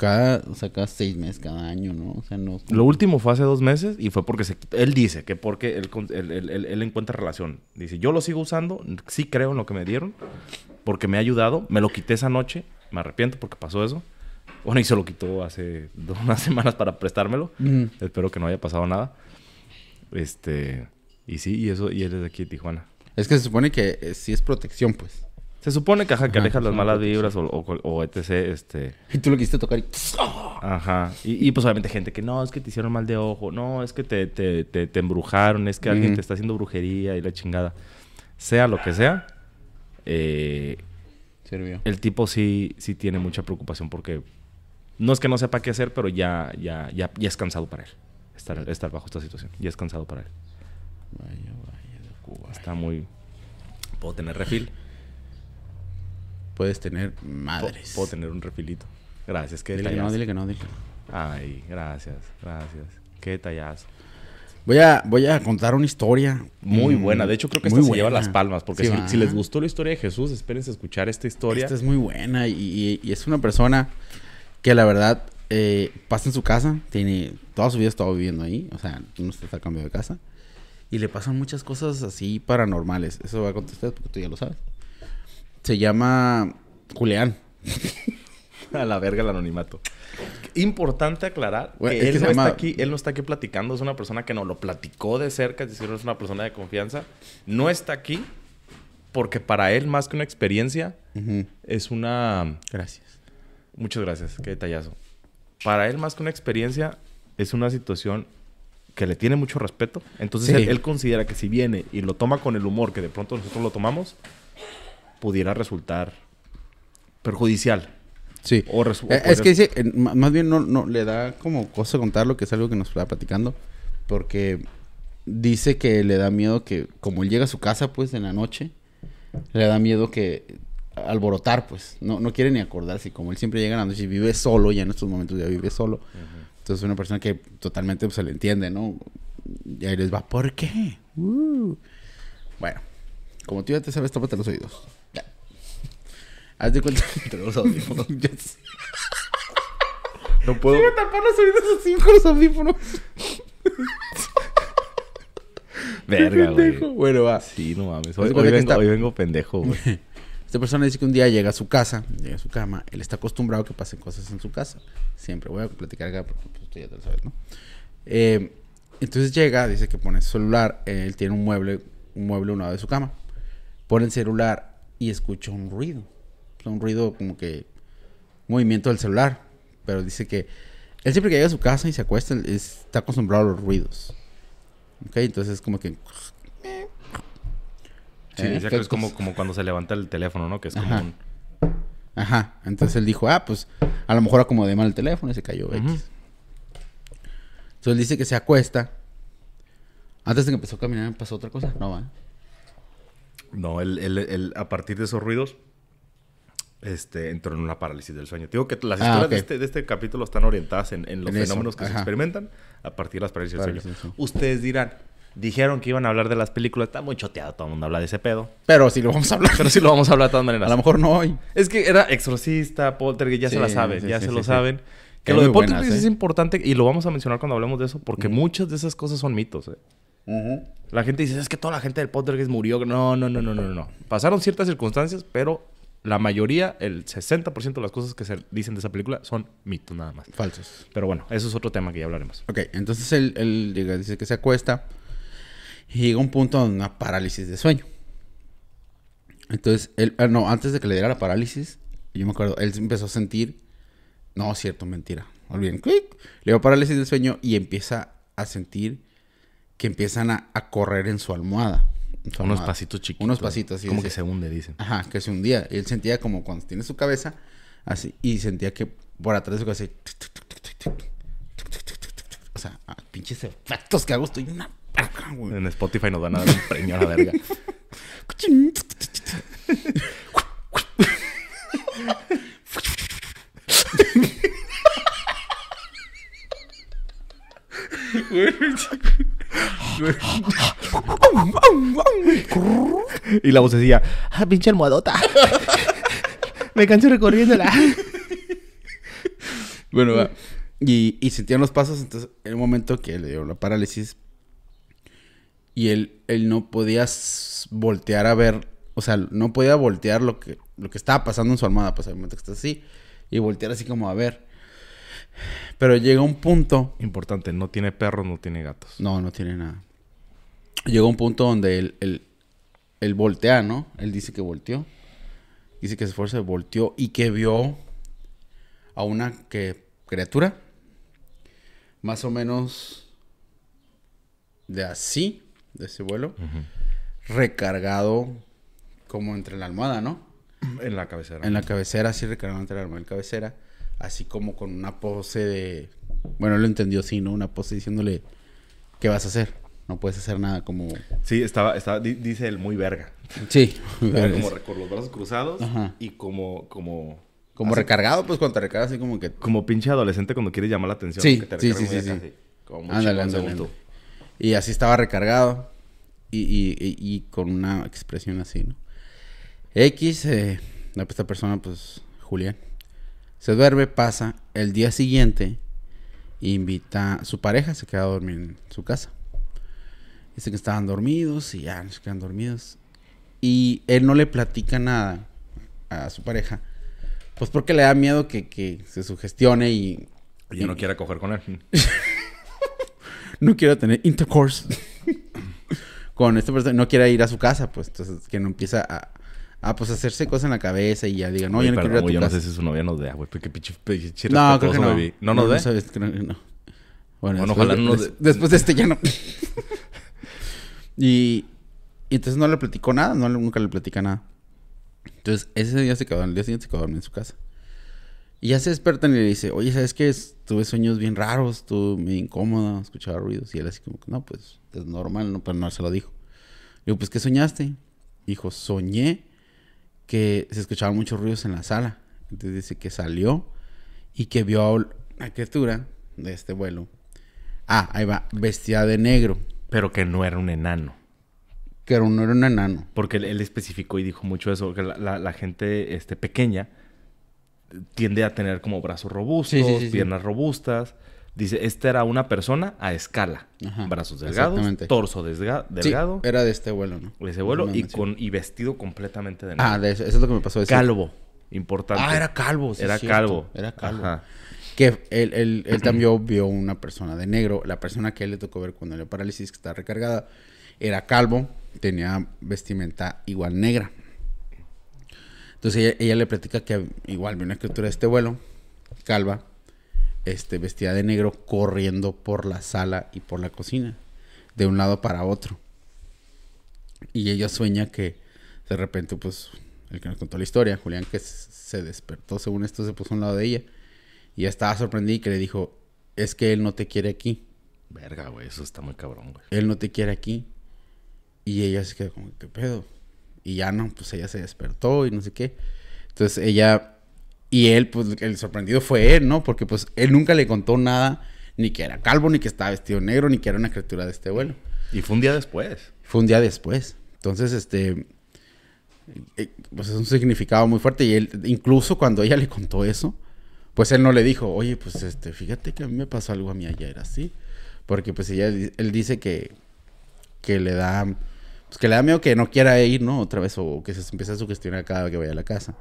A: cada, o sea, cada seis meses, cada año, ¿no? O sea, no.
B: Lo último fue hace dos meses y fue porque se, él dice que porque él, él, él- él- encuentra relación. Dice, yo lo sigo usando, sí creo en lo que me dieron, porque me ha ayudado, me lo quité esa noche, me arrepiento porque pasó eso. Bueno, y se lo quitó hace dos, unas semanas para prestármelo.
A: Ujú.
B: Espero que no haya pasado nada. Este, y sí, y eso, y él es de aquí de Tijuana.
A: Es que se supone que eh, sí es protección, pues.
B: Se supone que, ajá, que
A: Ajá,
B: aleja
A: es
B: las malas vibras o, o, o etc. Este,
A: Y tú lo quisiste tocar y.
B: Ajá. Y, y, pues obviamente gente que no, es que te hicieron mal de ojo, no, es que te, te, te, te embrujaron, es que alguien
A: Ujú.
B: te está haciendo brujería y la chingada. Sea lo que sea, eh,
A: Sirvió.
B: el tipo sí, sí tiene mucha preocupación porque no es que no sepa qué hacer, pero ya, ya, ya, ya es cansado para él estar, estar bajo esta situación. Ya es cansado para él.
A: Vaya, vaya, de Cuba.
B: Está muy... Puedo tener refil.
A: Puedes tener madres.
B: puedo tener un refilito. Gracias, qué
A: Dile que no,
B: detallazo.
A: dile que no, dile que no.
B: Ay, gracias, gracias. Qué detallazo.
A: Voy a, voy a contar una historia.
B: Muy
A: mm,
B: buena. De hecho, creo que esta se lleva las palmas. Porque
A: Sí,
B: si, les gustó la historia de Jesús, espérense a escuchar esta historia.
A: Esta es muy buena y, y- y es una persona que la verdad eh, pasa en su casa, tiene toda su vida estado viviendo ahí, o sea, no se está cambiando de casa y le pasan muchas cosas así paranormales. Eso va a contestar porque tú ya lo sabes. Se llama Julián.
B: A la verga el anonimato. Importante aclarar
A: Bueno,
B: que él
A: que
B: no
A: llama-
B: está aquí, él no está aquí platicando, es una persona que nos lo platicó de cerca, es decir, es una persona de confianza. No está aquí porque para él, más que una experiencia, es una.
A: Gracias.
B: Muchas gracias, qué detallazo. Para él, más que una experiencia, es una situación que le tiene mucho respeto. Entonces,
A: Sí.
B: él, él considera que si viene y lo toma con el humor que de pronto nosotros lo tomamos, pudiera resultar perjudicial.
A: Sí.
B: O resu- o
A: Eh, es que dice, eh, más bien no, no le da como cosa contarlo, que es algo que nos está platicando, porque dice que le da miedo que, como él llega a su casa, pues, en la noche, le da miedo que alborotar, pues, no, no quiere ni acordarse, como él siempre llega en la noche y vive solo, ya en estos momentos ya vive solo, entonces es una persona que totalmente pues, se le entiende, ¿no? Y ahí les va, ¿por qué? Uh. Bueno, como tú ya te sabes, tápate los oídos. Haz de cuenta entre los audífonos.
B: No puedo.
A: Voy a tapar los oídos así con los audífonos.
B: Verga, güey.
A: Bueno, va.
B: Sí, no mames. Hoy,
A: que
B: vengo,
A: está-
B: hoy vengo pendejo, güey.
A: Esta persona dice que un día llega a su casa, llega a su cama, él está acostumbrado a que pasen cosas en su casa. Siempre voy a platicar acá porque pues, tú ya te lo sabes, ¿no? Eh, entonces llega, dice que pone su celular, él tiene un mueble, un mueble a un lado de su cama. Pone el celular y escucha un ruido. Sea, un ruido como que movimiento del celular. Pero dice que él siempre que llega a su casa y se acuesta, es- está acostumbrado a los ruidos. Ok, entonces como que...
B: Sí,
A: Eh,
B: dice que es como, como cuando se levanta el teléfono, ¿no? Que es como
A: Ajá.
B: un...
A: Ajá. Entonces él dijo, ah, pues a lo mejor acomodé mal el teléfono y se cayó X.
B: Ujú.
A: Entonces él dice que se acuesta. Antes de que empezó a caminar, pasó otra cosa. No, va.
B: No, él, él- él, a partir de esos ruidos, este, entró en una parálisis del sueño. Te Digo que las
A: Ah,
B: historias de, este, de este capítulo están orientadas en, en los
A: En eso,
B: fenómenos que se
A: ajá.
B: experimentan a partir de las parálisis del
A: Parálisis,
B: sueño.
A: sí.
B: Ustedes dirán, dijeron que iban a hablar de las películas. Está muy choteado, todo el mundo habla de ese pedo.
A: Pero sí lo vamos a hablar.
B: Pero sí lo vamos a hablar de todas
A: a
B: maneras.
A: lo mejor no hoy.
B: Es que era exorcista, poltergeist, ya
A: Sí,
B: se la saben,
A: sí,
B: ya se lo saben. Que
A: Hay
B: lo de
A: muy buenas,
B: poltergeist es
A: ¿eh?
B: importante y lo vamos a mencionar cuando hablemos de eso porque muchas de esas cosas son mitos. ¿eh? La gente dice, es que toda la gente del poltergeist murió. No, no, no, no, no, no. Pasaron ciertas circunstancias, pero la mayoría, el 60% de las cosas que se dicen de esa película son mitos nada más.
A: Falsos.
B: Pero bueno, eso es otro tema que ya hablaremos.
A: Ok, entonces él, él llega, dice que se acuesta. Y llega un punto de una parálisis de sueño. Entonces, él, ah, no, antes de que le diera la parálisis, yo me acuerdo, él empezó a sentir, no, cierto, mentira, olviden, clic, le dio parálisis del sueño y empieza a sentir que empiezan a, a correr en su almohada. Su
B: Unos pasitos chiquitos.
A: Unos pasitos, sí.
B: Como
A: sí.
B: que se hunde, dicen.
A: Ajá, que se hundía. Él sentía como cuando tiene su cabeza, así, y sentía que por atrás de su cabeza, o sea, ah, pinches efectos que hago, estoy una güey.
B: En Spotify nos van a dar un premio a la verga. Y la voz decía, ah, pinche almohadota. Me canso recorriéndola.
A: Bueno, va. Y, y sentían los pasos, entonces, en el momento que le dio la parálisis, y él, él no podía voltear a ver, o sea, no podía voltear lo que, lo que estaba pasando en su almohada, pues, al momento que está así, y voltear así como a ver. Pero llega un punto,
B: Importante, no tiene perros, no tiene gatos.
A: no, no tiene nada. Llegó un punto donde él, él, él voltea, ¿no? Él dice que volteó. Dice que se esfuerza, volteó y que vio a una que, criatura más o menos de así, de ese vuelo, recargado como entre la almohada, ¿no?
B: En la cabecera.
A: En la cabecera, así recargado entre la almohada y la cabecera, así como con una pose de... Bueno, lo entendió así, ¿no? Una pose diciéndole, ¿qué vas a hacer? No puedes hacer nada como...
B: Sí, estaba, estaba, di- dice él muy verga.
A: Sí,
B: Estaba como con los brazos cruzados
A: Ajá.
B: y como, como,
A: como
B: así-
A: recargado, pues cuando te recargas así como que...
B: como pinche adolescente cuando quieres llamar la atención.
A: Sí,
B: que te
A: sí, sí, sí, sí.
B: así, Como
A: Ándale, ándale, ándale. Y así estaba recargado. Y, y- y- y con una expresión así, ¿no? X, eh, esta persona, pues, Julián, se duerme, pasa. El día siguiente, invita a su pareja, se queda a dormir en su casa. Dice que estaban dormidos y ya se quedan dormidos. Y él no le platica nada a su pareja. Pues porque le da miedo que, que se sugestione y,
B: Y yo no quiera coger con él.
A: no quiero tener intercourse con esta persona, no quiere ir a su casa, pues entonces que no empieza a, a pues hacerse cosas en la cabeza y ya diga, no,
B: Güey,
A: yo no quiero ir a tu
B: yo no
A: casa.
B: sé si su novia nos vea, güey. Porque pinche, pinche
A: no, creo que no.
B: baby. ¿No nos ve?
A: sabes, creo que no. Bueno,
B: Bueno,
A: después,
B: ojalá no nos de-
A: después de este ya no. y, entonces no le platicó nada, nunca le platica nada. Entonces ese día se quedó, el día siguiente se quedó en su casa. Y ya se despiertan y le dice, oye, ¿sabes qué? Tuve sueños bien raros, estuve medio incómoda, escuchaba ruidos. Y él así como, que, no, pues es normal, no, pero no se lo dijo. Le digo, pues, ¿qué soñaste? Dijo, soñé que se escuchaban muchos ruidos en la sala. Entonces dice que salió y que vio a una criatura de este vuelo. Ah, ahí va, vestida de negro.
B: Pero que no era un enano.
A: Que era un- no era un enano.
B: Porque él, él especificó y dijo mucho eso, que la, la- la gente este, pequeña tiende a tener como brazos robustos,
A: Sí, sí, sí, sí.
B: piernas robustas. Dice, esta era una persona a escala.
A: Ajá,
B: Brazos delgados, torso delgado,
A: era de este vuelo, ¿no?
B: ese vuelo, y, con, y vestido completamente de negro.
A: Ah, de eso, eso es lo que me pasó.
B: calvo, importante.
A: Ah, era calvo. sí,
B: Era
A: cierto.
B: calvo.
A: Era calvo.
B: Ajá.
A: Que él, él, él también vio una persona de negro. La persona que él le tocó ver cuando le parálisis, que estaba recargada, era calvo, tenía vestimenta igual negra. Entonces ella, ella le platica que igual vio una criatura de este vuelo, calva, este, vestida de negro, corriendo por la sala y por la cocina, de un lado para otro. Y ella sueña que de repente, pues, el que nos contó la historia, Julián, que se despertó, según esto, se puso a un lado de ella. Y estaba sorprendida y que le dijo, es que él no te quiere aquí.
B: Verga, güey, eso está muy cabrón, güey.
A: Él no te quiere aquí. Y ella se quedó como, ¿qué pedo? Y ya no, pues ella se despertó y no sé qué. Entonces ella, y él, pues el sorprendido fue él, ¿no? Porque pues él nunca le contó nada, ni que era calvo, ni que estaba vestido negro, ni que era una criatura de este vuelo.
B: Y fue un día después.
A: Fue un día después. Entonces, este, eh, pues es un significado muy fuerte. Y él, incluso cuando ella le contó eso, pues él no le dijo, oye, pues este, fíjate que a mí me pasó algo a mí ayer así. Porque pues ella, él dice que, que le da, pues que le da miedo que no quiera ir, ¿no? Otra vez, o que se empiece a sugestionar cada vez que vaya a la casa.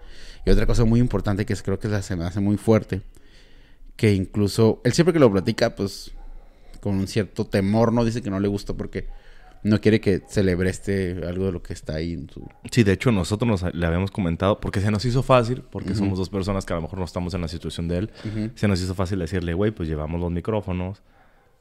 A: Y otra cosa muy importante que es, creo que la- se me hace muy fuerte, que incluso, él siempre que lo platica, pues, con un cierto temor, ¿no? Dice que no le gustó porque no quiere que celebreste algo de lo que está ahí en su...
B: Sí, de hecho nosotros nos, le habíamos comentado, porque se nos hizo fácil, porque somos dos personas que a lo mejor no estamos en la situación de él, se nos hizo fácil decirle, güey, pues llevamos los micrófonos,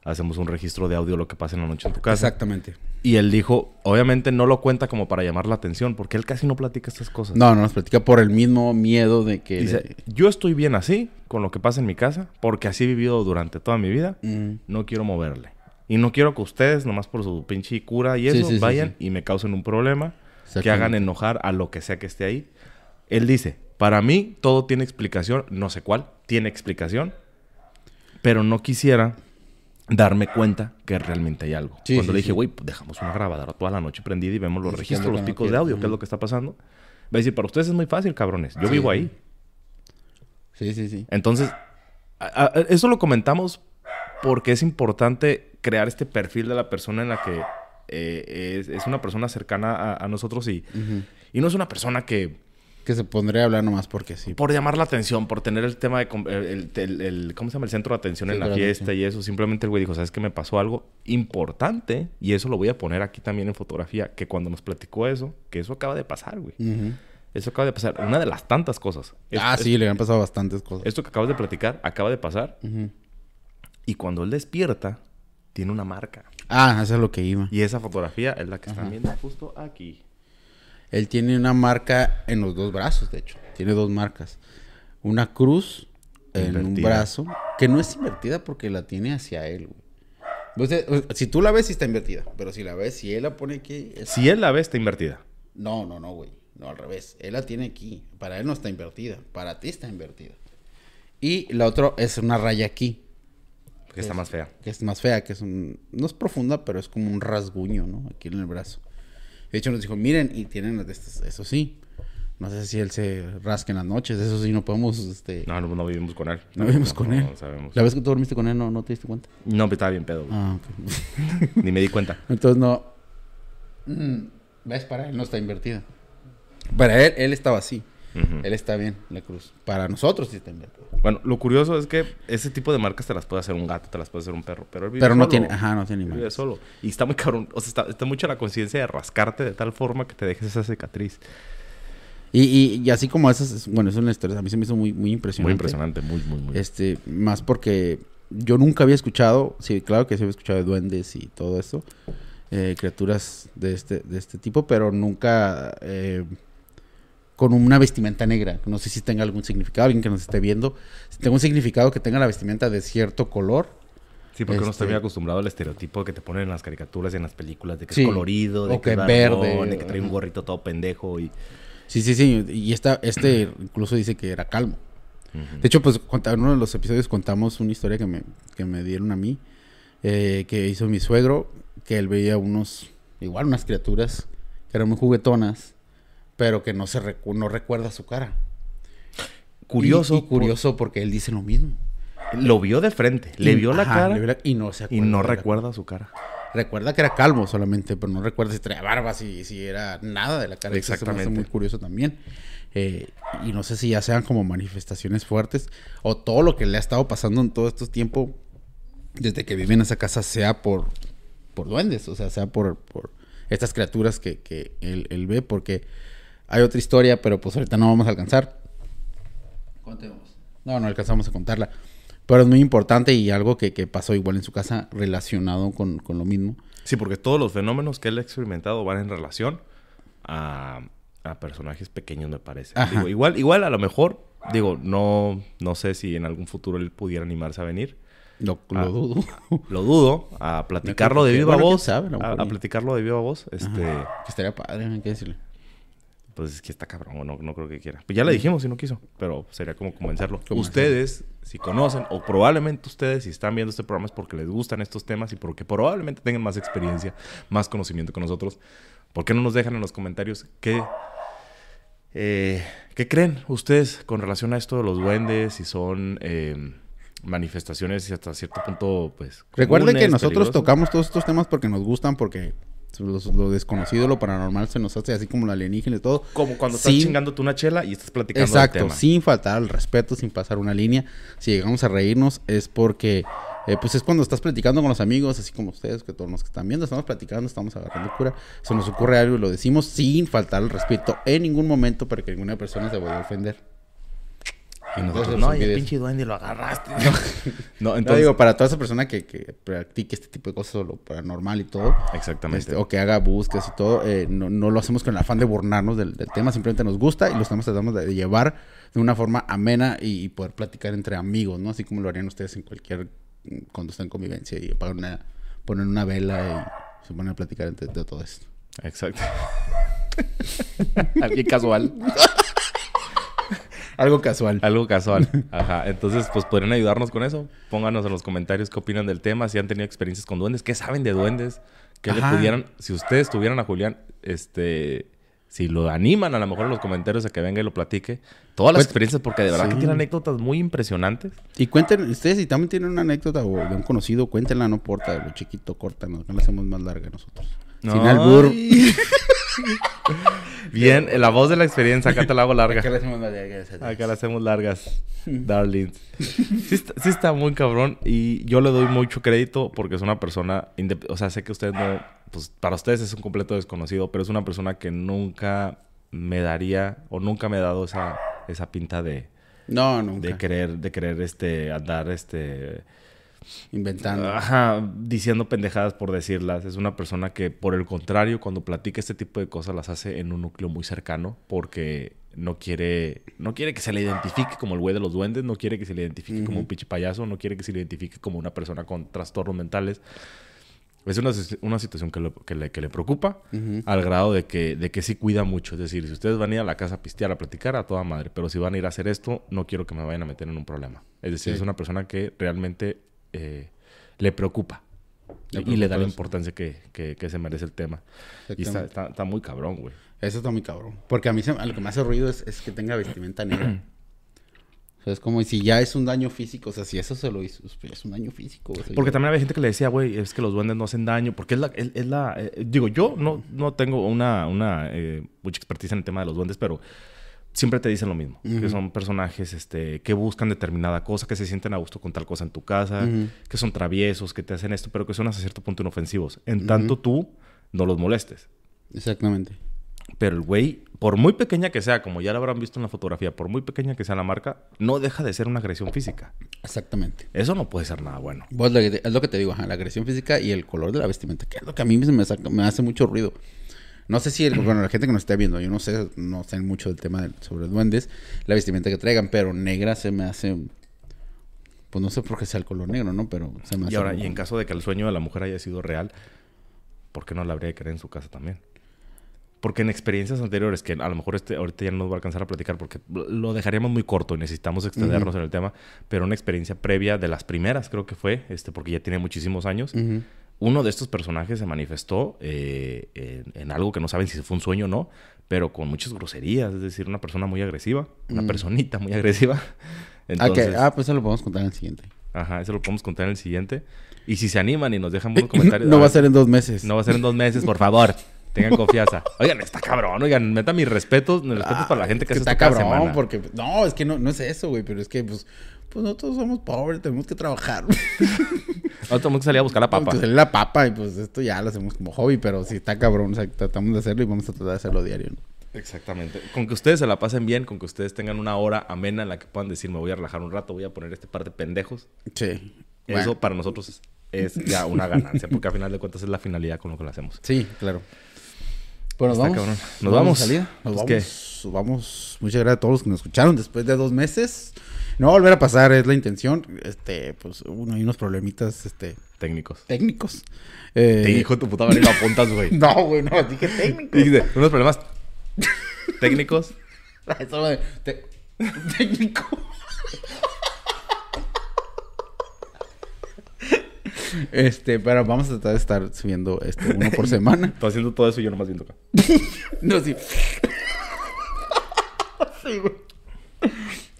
B: hacemos un registro de audio lo que pasa en la noche en tu casa.
A: Exactamente.
B: Y él dijo, obviamente no lo cuenta como para llamar la atención, porque él casi no platica estas cosas.
A: No, no nos platica por el mismo miedo de que...
B: Dice, yo estoy bien así, con lo que pasa en mi casa, porque así he vivido durante toda mi vida, no quiero moverle. Y no quiero que ustedes, nomás por su pinche cura y eso,
A: sí, sí,
B: vayan
A: sí.
B: y me causen un problema, que hagan enojar a lo que sea que esté ahí. Él dice, para mí todo tiene explicación, no sé cuál, tiene explicación, pero no quisiera darme cuenta que realmente hay algo. Cuando le dije, güey, pues dejamos una grabadora toda la noche prendida y vemos los registros, los
A: no
B: picos de audio, qué es lo que está pasando. Va a decir, para ustedes es muy fácil, cabrones. Yo vivo ahí.
A: Sí, sí, sí.
B: Entonces, a- a- eso lo comentamos porque es importante crear este perfil de la persona en la que eh, es, es una persona cercana a, a nosotros y, y no es una persona que,
A: Que se pondría a hablar nomás porque sí.
B: por llamar la atención, por tener el tema de... El, el- el- ¿Cómo se llama? El centro de atención en la fiesta y eso. Simplemente el güey dijo, ¿sabes qué? Me pasó algo importante y eso lo voy a poner aquí también en fotografía. Que cuando nos platicó eso, que eso acaba de pasar, güey. Eso acaba de pasar. Una de las tantas cosas.
A: Ah, sí, le han pasado bastantes cosas.
B: Esto que acabas de platicar acaba de pasar. Y cuando él despierta, tiene una marca.
A: Ah, eso es lo que iba.
B: Y esa fotografía es la que están viendo justo aquí.
A: Él tiene una marca en los dos brazos, de hecho. Tiene dos marcas. Una cruz en un brazo, que no es invertida porque la tiene hacia él, güey. Sea, o- si tú la ves, sí está invertida. Pero si la ves, si él la pone aquí... es-
B: Si él la ve, está invertida.
A: No, no, no, güey. No, al revés. Él la tiene aquí. Para él no está invertida. Para ti está invertida. Y la otra es una raya aquí,
B: Que está más fea.
A: que es más fea, que es un... No es profunda, pero es como un rasguño, ¿no? Aquí en el brazo. De hecho, nos dijo, miren, y tienen las de estas... Eso sí. No sé si él se rasca en las noches. Eso sí, no podemos, este...
B: No, no, no vivimos con él.
A: No vivimos con él.
B: No sabemos.
A: La vez que tú dormiste con él, ¿no, no te diste cuenta?
B: No, pero estaba bien pedo. güey.
A: Ah, ok.
B: Ni me di cuenta.
A: Entonces no. Mm, ¿Ves? Para él no está invertida. Para él, él estaba así. Él está bien, la cruz. Para nosotros sí está invertida.
B: Bueno, lo curioso es que ese tipo de marcas te las puede hacer un gato, te las puede hacer un perro. Pero él vive
A: Pero no
B: solo.
A: tiene, ajá, no tiene
B: Él vive solo. Y está muy cabrón. O sea, está, está mucho la conciencia de rascarte de tal forma que te dejes esa cicatriz.
A: Y, y, y así como esas, es- bueno, eso es una historia. A mí se me hizo muy, muy impresionante.
B: Muy impresionante, muy, muy, muy.
A: Este, más porque yo nunca había escuchado, sí, claro que sí había escuchado de duendes y todo eso, eh, criaturas de este, de este tipo, pero nunca eh, con una vestimenta negra. No sé si tenga algún significado, alguien que nos esté viendo, si tenga un significado que tenga la vestimenta de cierto color.
B: Sí, porque uno está
A: Este-
B: muy acostumbrado al estereotipo que te ponen en las caricaturas y en las películas de que
A: Sí.
B: es colorido, de
A: O
B: que, es
A: verde,
B: barbón, de que trae un gorrito todo pendejo y...
A: Sí, sí, sí. Y esta, este incluso dice que era calmo. De hecho, pues en uno de los episodios contamos una historia que me, que me dieron a mí, eh, que hizo mi suegro, que él veía unos, igual unas criaturas que eran muy juguetonas, pero que no se recu- no recuerda su cara.
B: Curioso.
A: Y, y curioso porque él dice lo mismo.
B: Lo vio de frente, le
A: Y-
B: vio la
A: ajá,
B: cara
A: le vio la- y no se
B: y no recuerda su cara.
A: Recuerda que era calmo solamente, pero no recuerda si traía barba, si, si era nada de la cara. Eso se me hace
B: Exactamente.
A: muy curioso también. Eh, y no sé si ya sean como manifestaciones fuertes o todo lo que le ha estado pasando en todo estos tiempos desde que vive en esa casa sea por, por duendes, o sea, sea por, por estas criaturas que, que él, él ve, porque hay otra historia, pero pues ahorita no vamos a alcanzar. Contemos. No, no alcanzamos a contarla. Pero es muy importante y algo que, que pasó igual en su casa relacionado con, con lo mismo.
B: Sí, porque todos los fenómenos que él ha experimentado van en relación a, a personajes pequeños, me parece. Digo, igual, igual a lo mejor, digo, no, no sé si en algún futuro él pudiera animarse a venir.
A: Lo, lo
B: Ah.
A: dudo.
B: Lo dudo, a platicarlo de viva voz.
A: sabe, a
B: platicarlo de viva voz. Este,
A: Que estaría padre, hay que decirle.
B: Pues es que está cabrón, no, no creo que quiera. Pues ya le dijimos si no quiso, pero sería como convencerlo. Ustedes, si conocen, o probablemente ustedes, si están viendo este programa, es porque les gustan estos temas y porque probablemente tengan más experiencia, más conocimiento que nosotros. ¿Por qué no nos dejan en los comentarios qué, eh, qué creen ustedes con relación a esto de los duendes? Si son eh, manifestaciones y hasta cierto punto, pues.
A: Recuerden que nosotros tocamos todos estos temas porque nos gustan, porque lo desconocido, lo paranormal se nos hace así como lo alienígena y todo.
B: Como cuando estás
A: Sí.
B: chingándote una chela y estás platicando
A: Exacto,
B: del tema.
A: sin faltar al respeto, sin pasar una línea. Si llegamos a reírnos es porque eh, pues es cuando estás platicando con los amigos, así como ustedes, que todos los que están viendo, estamos platicando, estamos agarrando cura, se nos ocurre algo y lo decimos sin faltar el respeto en ningún momento para que ninguna persona se vaya a ofender.
B: Y nosotros, no, y el pinche duende lo agarraste. no,
A: No,
B: entonces...
A: digo, para toda esa persona que, que practique este tipo de cosas, o lo paranormal y todo,
B: Exactamente.
A: este, o que haga búsquedas y todo, eh, no, no lo hacemos con el afán de burlarnos del, del tema, simplemente nos gusta y lo estamos tratando de, de llevar de una forma amena y, y poder platicar entre amigos, ¿no? Así como lo harían ustedes en cualquier, cuando están en convivencia y apagan una, ponen una vela y se ponen a platicar entre, de todo esto.
B: Exacto. Alguien casual.
A: Algo casual.
B: Algo casual. Ajá. Entonces, pues podrían ayudarnos con eso. Pónganos en los comentarios qué opinan del tema, si han tenido experiencias con duendes, qué saben de duendes, qué le pudieran, si ustedes tuvieran a Julián, este, si lo animan a lo mejor en los comentarios a que venga y lo platique. Todas las
A: Pues,
B: experiencias, porque de verdad que tiene anécdotas muy impresionantes.
A: Y cuenten, ustedes si también tienen una anécdota o de un conocido, cuéntenla, no importa, lo chiquito, corta, no, no la hacemos más larga nosotros. Sin
B: Ay.
A: albur.
B: Bien, la voz de la experiencia, acá te la hago larga.
A: Acá la hacemos más larga.
B: Acá la hacemos largas, darlings. Sí está, sí está muy cabrón y yo le doy mucho crédito porque es una persona, o sea, sé que ustedes no, pues para ustedes es un completo desconocido, pero es una persona que nunca me daría o nunca me ha dado esa, esa pinta de,
A: No, nunca.
B: de querer, de querer este, andar este,
A: Inventando.
B: ajá, diciendo pendejadas por decirlas. Es una persona que, por el contrario, cuando platica este tipo de cosas las hace en un núcleo muy cercano porque no quiere, no quiere que se le identifique como el güey de los duendes, no quiere que se le identifique como un pinche payaso, no quiere que se le identifique como una persona con trastornos mentales. Es una, una situación que, lo- que le, que le preocupa
A: Ujú.
B: al grado de que, de que sí cuida mucho. Es decir, si ustedes van a ir a la casa a pistear, a platicar, a toda madre. Pero si van a ir a hacer esto, no quiero que me vayan a meter en un problema. Es decir,
A: Sí.
B: es una persona que realmente eh, le preocupa.
A: Le
B: y le da la importancia que, que- que se merece el tema. Y está, está, está muy cabrón, güey.
A: Eso está muy cabrón. Porque a mí se- a lo que me hace ruido es, es que tenga vestimenta negra. O sea, es como si ya es un daño físico. O sea, si eso se lo hizo, pues, es un daño físico. o sea,
B: Porque también había gente que le decía, güey, es que los duendes no hacen daño. Porque es la... Es, es la eh, digo, yo no, no tengo una, una eh, mucha expertise en el tema de los duendes, pero siempre te dicen lo mismo. Que son personajes este, que buscan determinada cosa, que se sienten a gusto con tal cosa en tu casa, que son traviesos, que te hacen esto, pero que son hasta cierto punto inofensivos. En tanto tú no los molestes.
A: Exactamente.
B: Pero el güey, por muy pequeña que sea, como ya lo habrán visto en la fotografía, por muy pequeña que sea la marca, no deja de ser una agresión física.
A: Exactamente.
B: Eso no puede ser nada bueno.
A: Vos es lo que te digo, ajá, la agresión física y el color de la vestimenta, que es lo que a mí me, saca- me hace mucho ruido. No sé si, el, bueno, la gente que nos está viendo, yo no sé, no sé mucho del tema del- sobre duendes, la vestimenta que traigan, pero negra se me hace, pues no sé por qué sea el color negro, ¿no? Pero se me hace...
B: Y ahora,
A: como-
B: y en caso de que el sueño de la mujer haya sido real, ¿por qué no la habría de querer en su casa también? Porque en experiencias anteriores, que a lo mejor este, ahorita ya no nos va a alcanzar a platicar porque lo dejaríamos muy corto y necesitamos extendernos en el tema, pero una experiencia previa de las primeras creo que fue, este, porque ya tiene muchísimos años,
A: Ujú.
B: Uno de estos personajes se manifestó eh, en, en algo que no saben si fue un sueño o no, pero con muchas groserías, es decir, una persona muy agresiva, una
A: Mm.
B: personita muy agresiva.
A: Ah,
B: Entonces,
A: que- ah, pues eso lo podemos contar en el siguiente.
B: ajá, eso lo podemos contar en el siguiente. Y si se animan y nos dejan buenos comentarios.
A: no va a ser en dos meses.
B: No va a ser en dos meses, por favor. Tengan confianza. Oigan, está cabrón. Oigan, meta mis respetos. Mis respetos
A: Ah,
B: para la gente
A: es
B: que, hace
A: está
B: esto cada
A: cabrón,
B: semana.
A: porque... No, es que no, no es eso, güey, pero es que, pues... Pues nosotros somos pobres, tenemos que trabajar.
B: Ahora tenemos que salir a buscar la papa.
A: Pues salir la papa y pues esto ya lo hacemos como hobby, pero sí está cabrón, o sea, tratamos de hacerlo y vamos a tratar de hacerlo diario. ¿no?
B: Exactamente. Con que ustedes se la pasen bien, con que ustedes tengan una hora amena en la que puedan decir, me voy a relajar un rato, voy a poner este par de pendejos.
A: Sí.
B: Eso
A: Bueno,
B: para nosotros es, es ya una ganancia, porque al final de cuentas es la finalidad con lo que lo hacemos.
A: sí, claro. Pues nos
B: Está
A: vamos.
B: cabrón. Nos
A: Nos
B: vamos.
A: vamos. a salir. Nos
B: Pues,
A: vamos. Vamos. Muchas gracias a todos los que nos escucharon después de dos meses. No va a volver a pasar, es la intención. Este, pues, uno hay unos problemitas, este,
B: Técnicos.
A: técnicos. Eh,
B: Te dijo tu puta madre, lo apuntas, güey.
A: No, güey, no, dije técnicos.
B: Dijiste, unos problemas técnicos.
A: Eso de- te- técnico. Este, pero vamos a tratar de estar subiendo este uno por semana.
B: Estoy haciendo todo eso y yo nomás viendo acá.
A: No, sí. Sí, güey.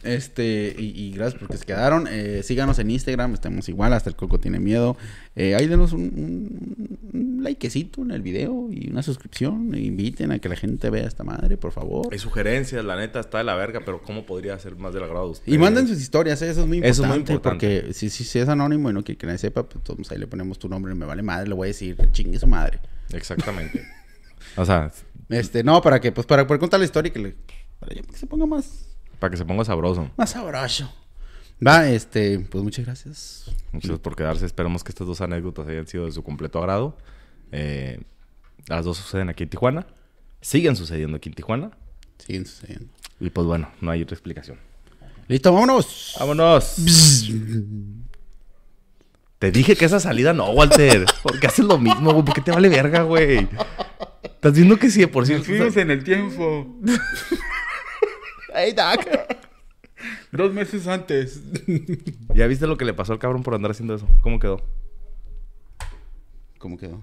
A: Este, y, y gracias porque se quedaron. Eh, síganos en Instagram, estamos igual, hasta el coco tiene miedo. Eh, ahí denos un, un- un likecito en el video y una suscripción. E inviten a que la gente vea esta madre, por favor.
B: Hay sugerencias, la neta está de la verga, pero ¿cómo podría ser más del agrado de ustedes?
A: Y manden sus historias, ¿eh? eso es muy importante.
B: Eso es muy importante.
A: Porque si, si, si es anónimo y no quiere que nadie sepa, pues todos ahí le ponemos tu nombre, me vale madre, le voy a decir, chingue su madre.
B: Exactamente. o sea,
A: Este, no, para que, pues para poder contar la historia y que, le, para que se ponga más,
B: para que se ponga sabroso.
A: más sabroso. Va, este, pues muchas gracias.
B: Muchas gracias por quedarse. Esperamos que estas dos anécdotas hayan sido de su completo agrado. Eh, las dos suceden aquí en Tijuana. Siguen sucediendo aquí en Tijuana.
A: Siguen sucediendo.
B: Y pues bueno, no hay otra explicación.
A: Listo, vámonos.
B: ¡Vámonos! Te dije que esa salida no, Walter. ¿Por qué haces lo mismo, güey? ¿Por qué te vale verga, güey? Estás viendo que sí, de por sí.
A: en el tiempo.
B: Hey, Doc.
A: Dos meses antes.
B: ¿Ya viste lo que le pasó al cabrón por andar haciendo eso? ¿Cómo quedó?
A: ¿Cómo quedó?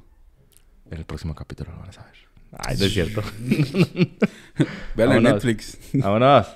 B: En el próximo capítulo lo van a saber. Ay, no es cierto.
A: Vean en Netflix.
B: Vámonos.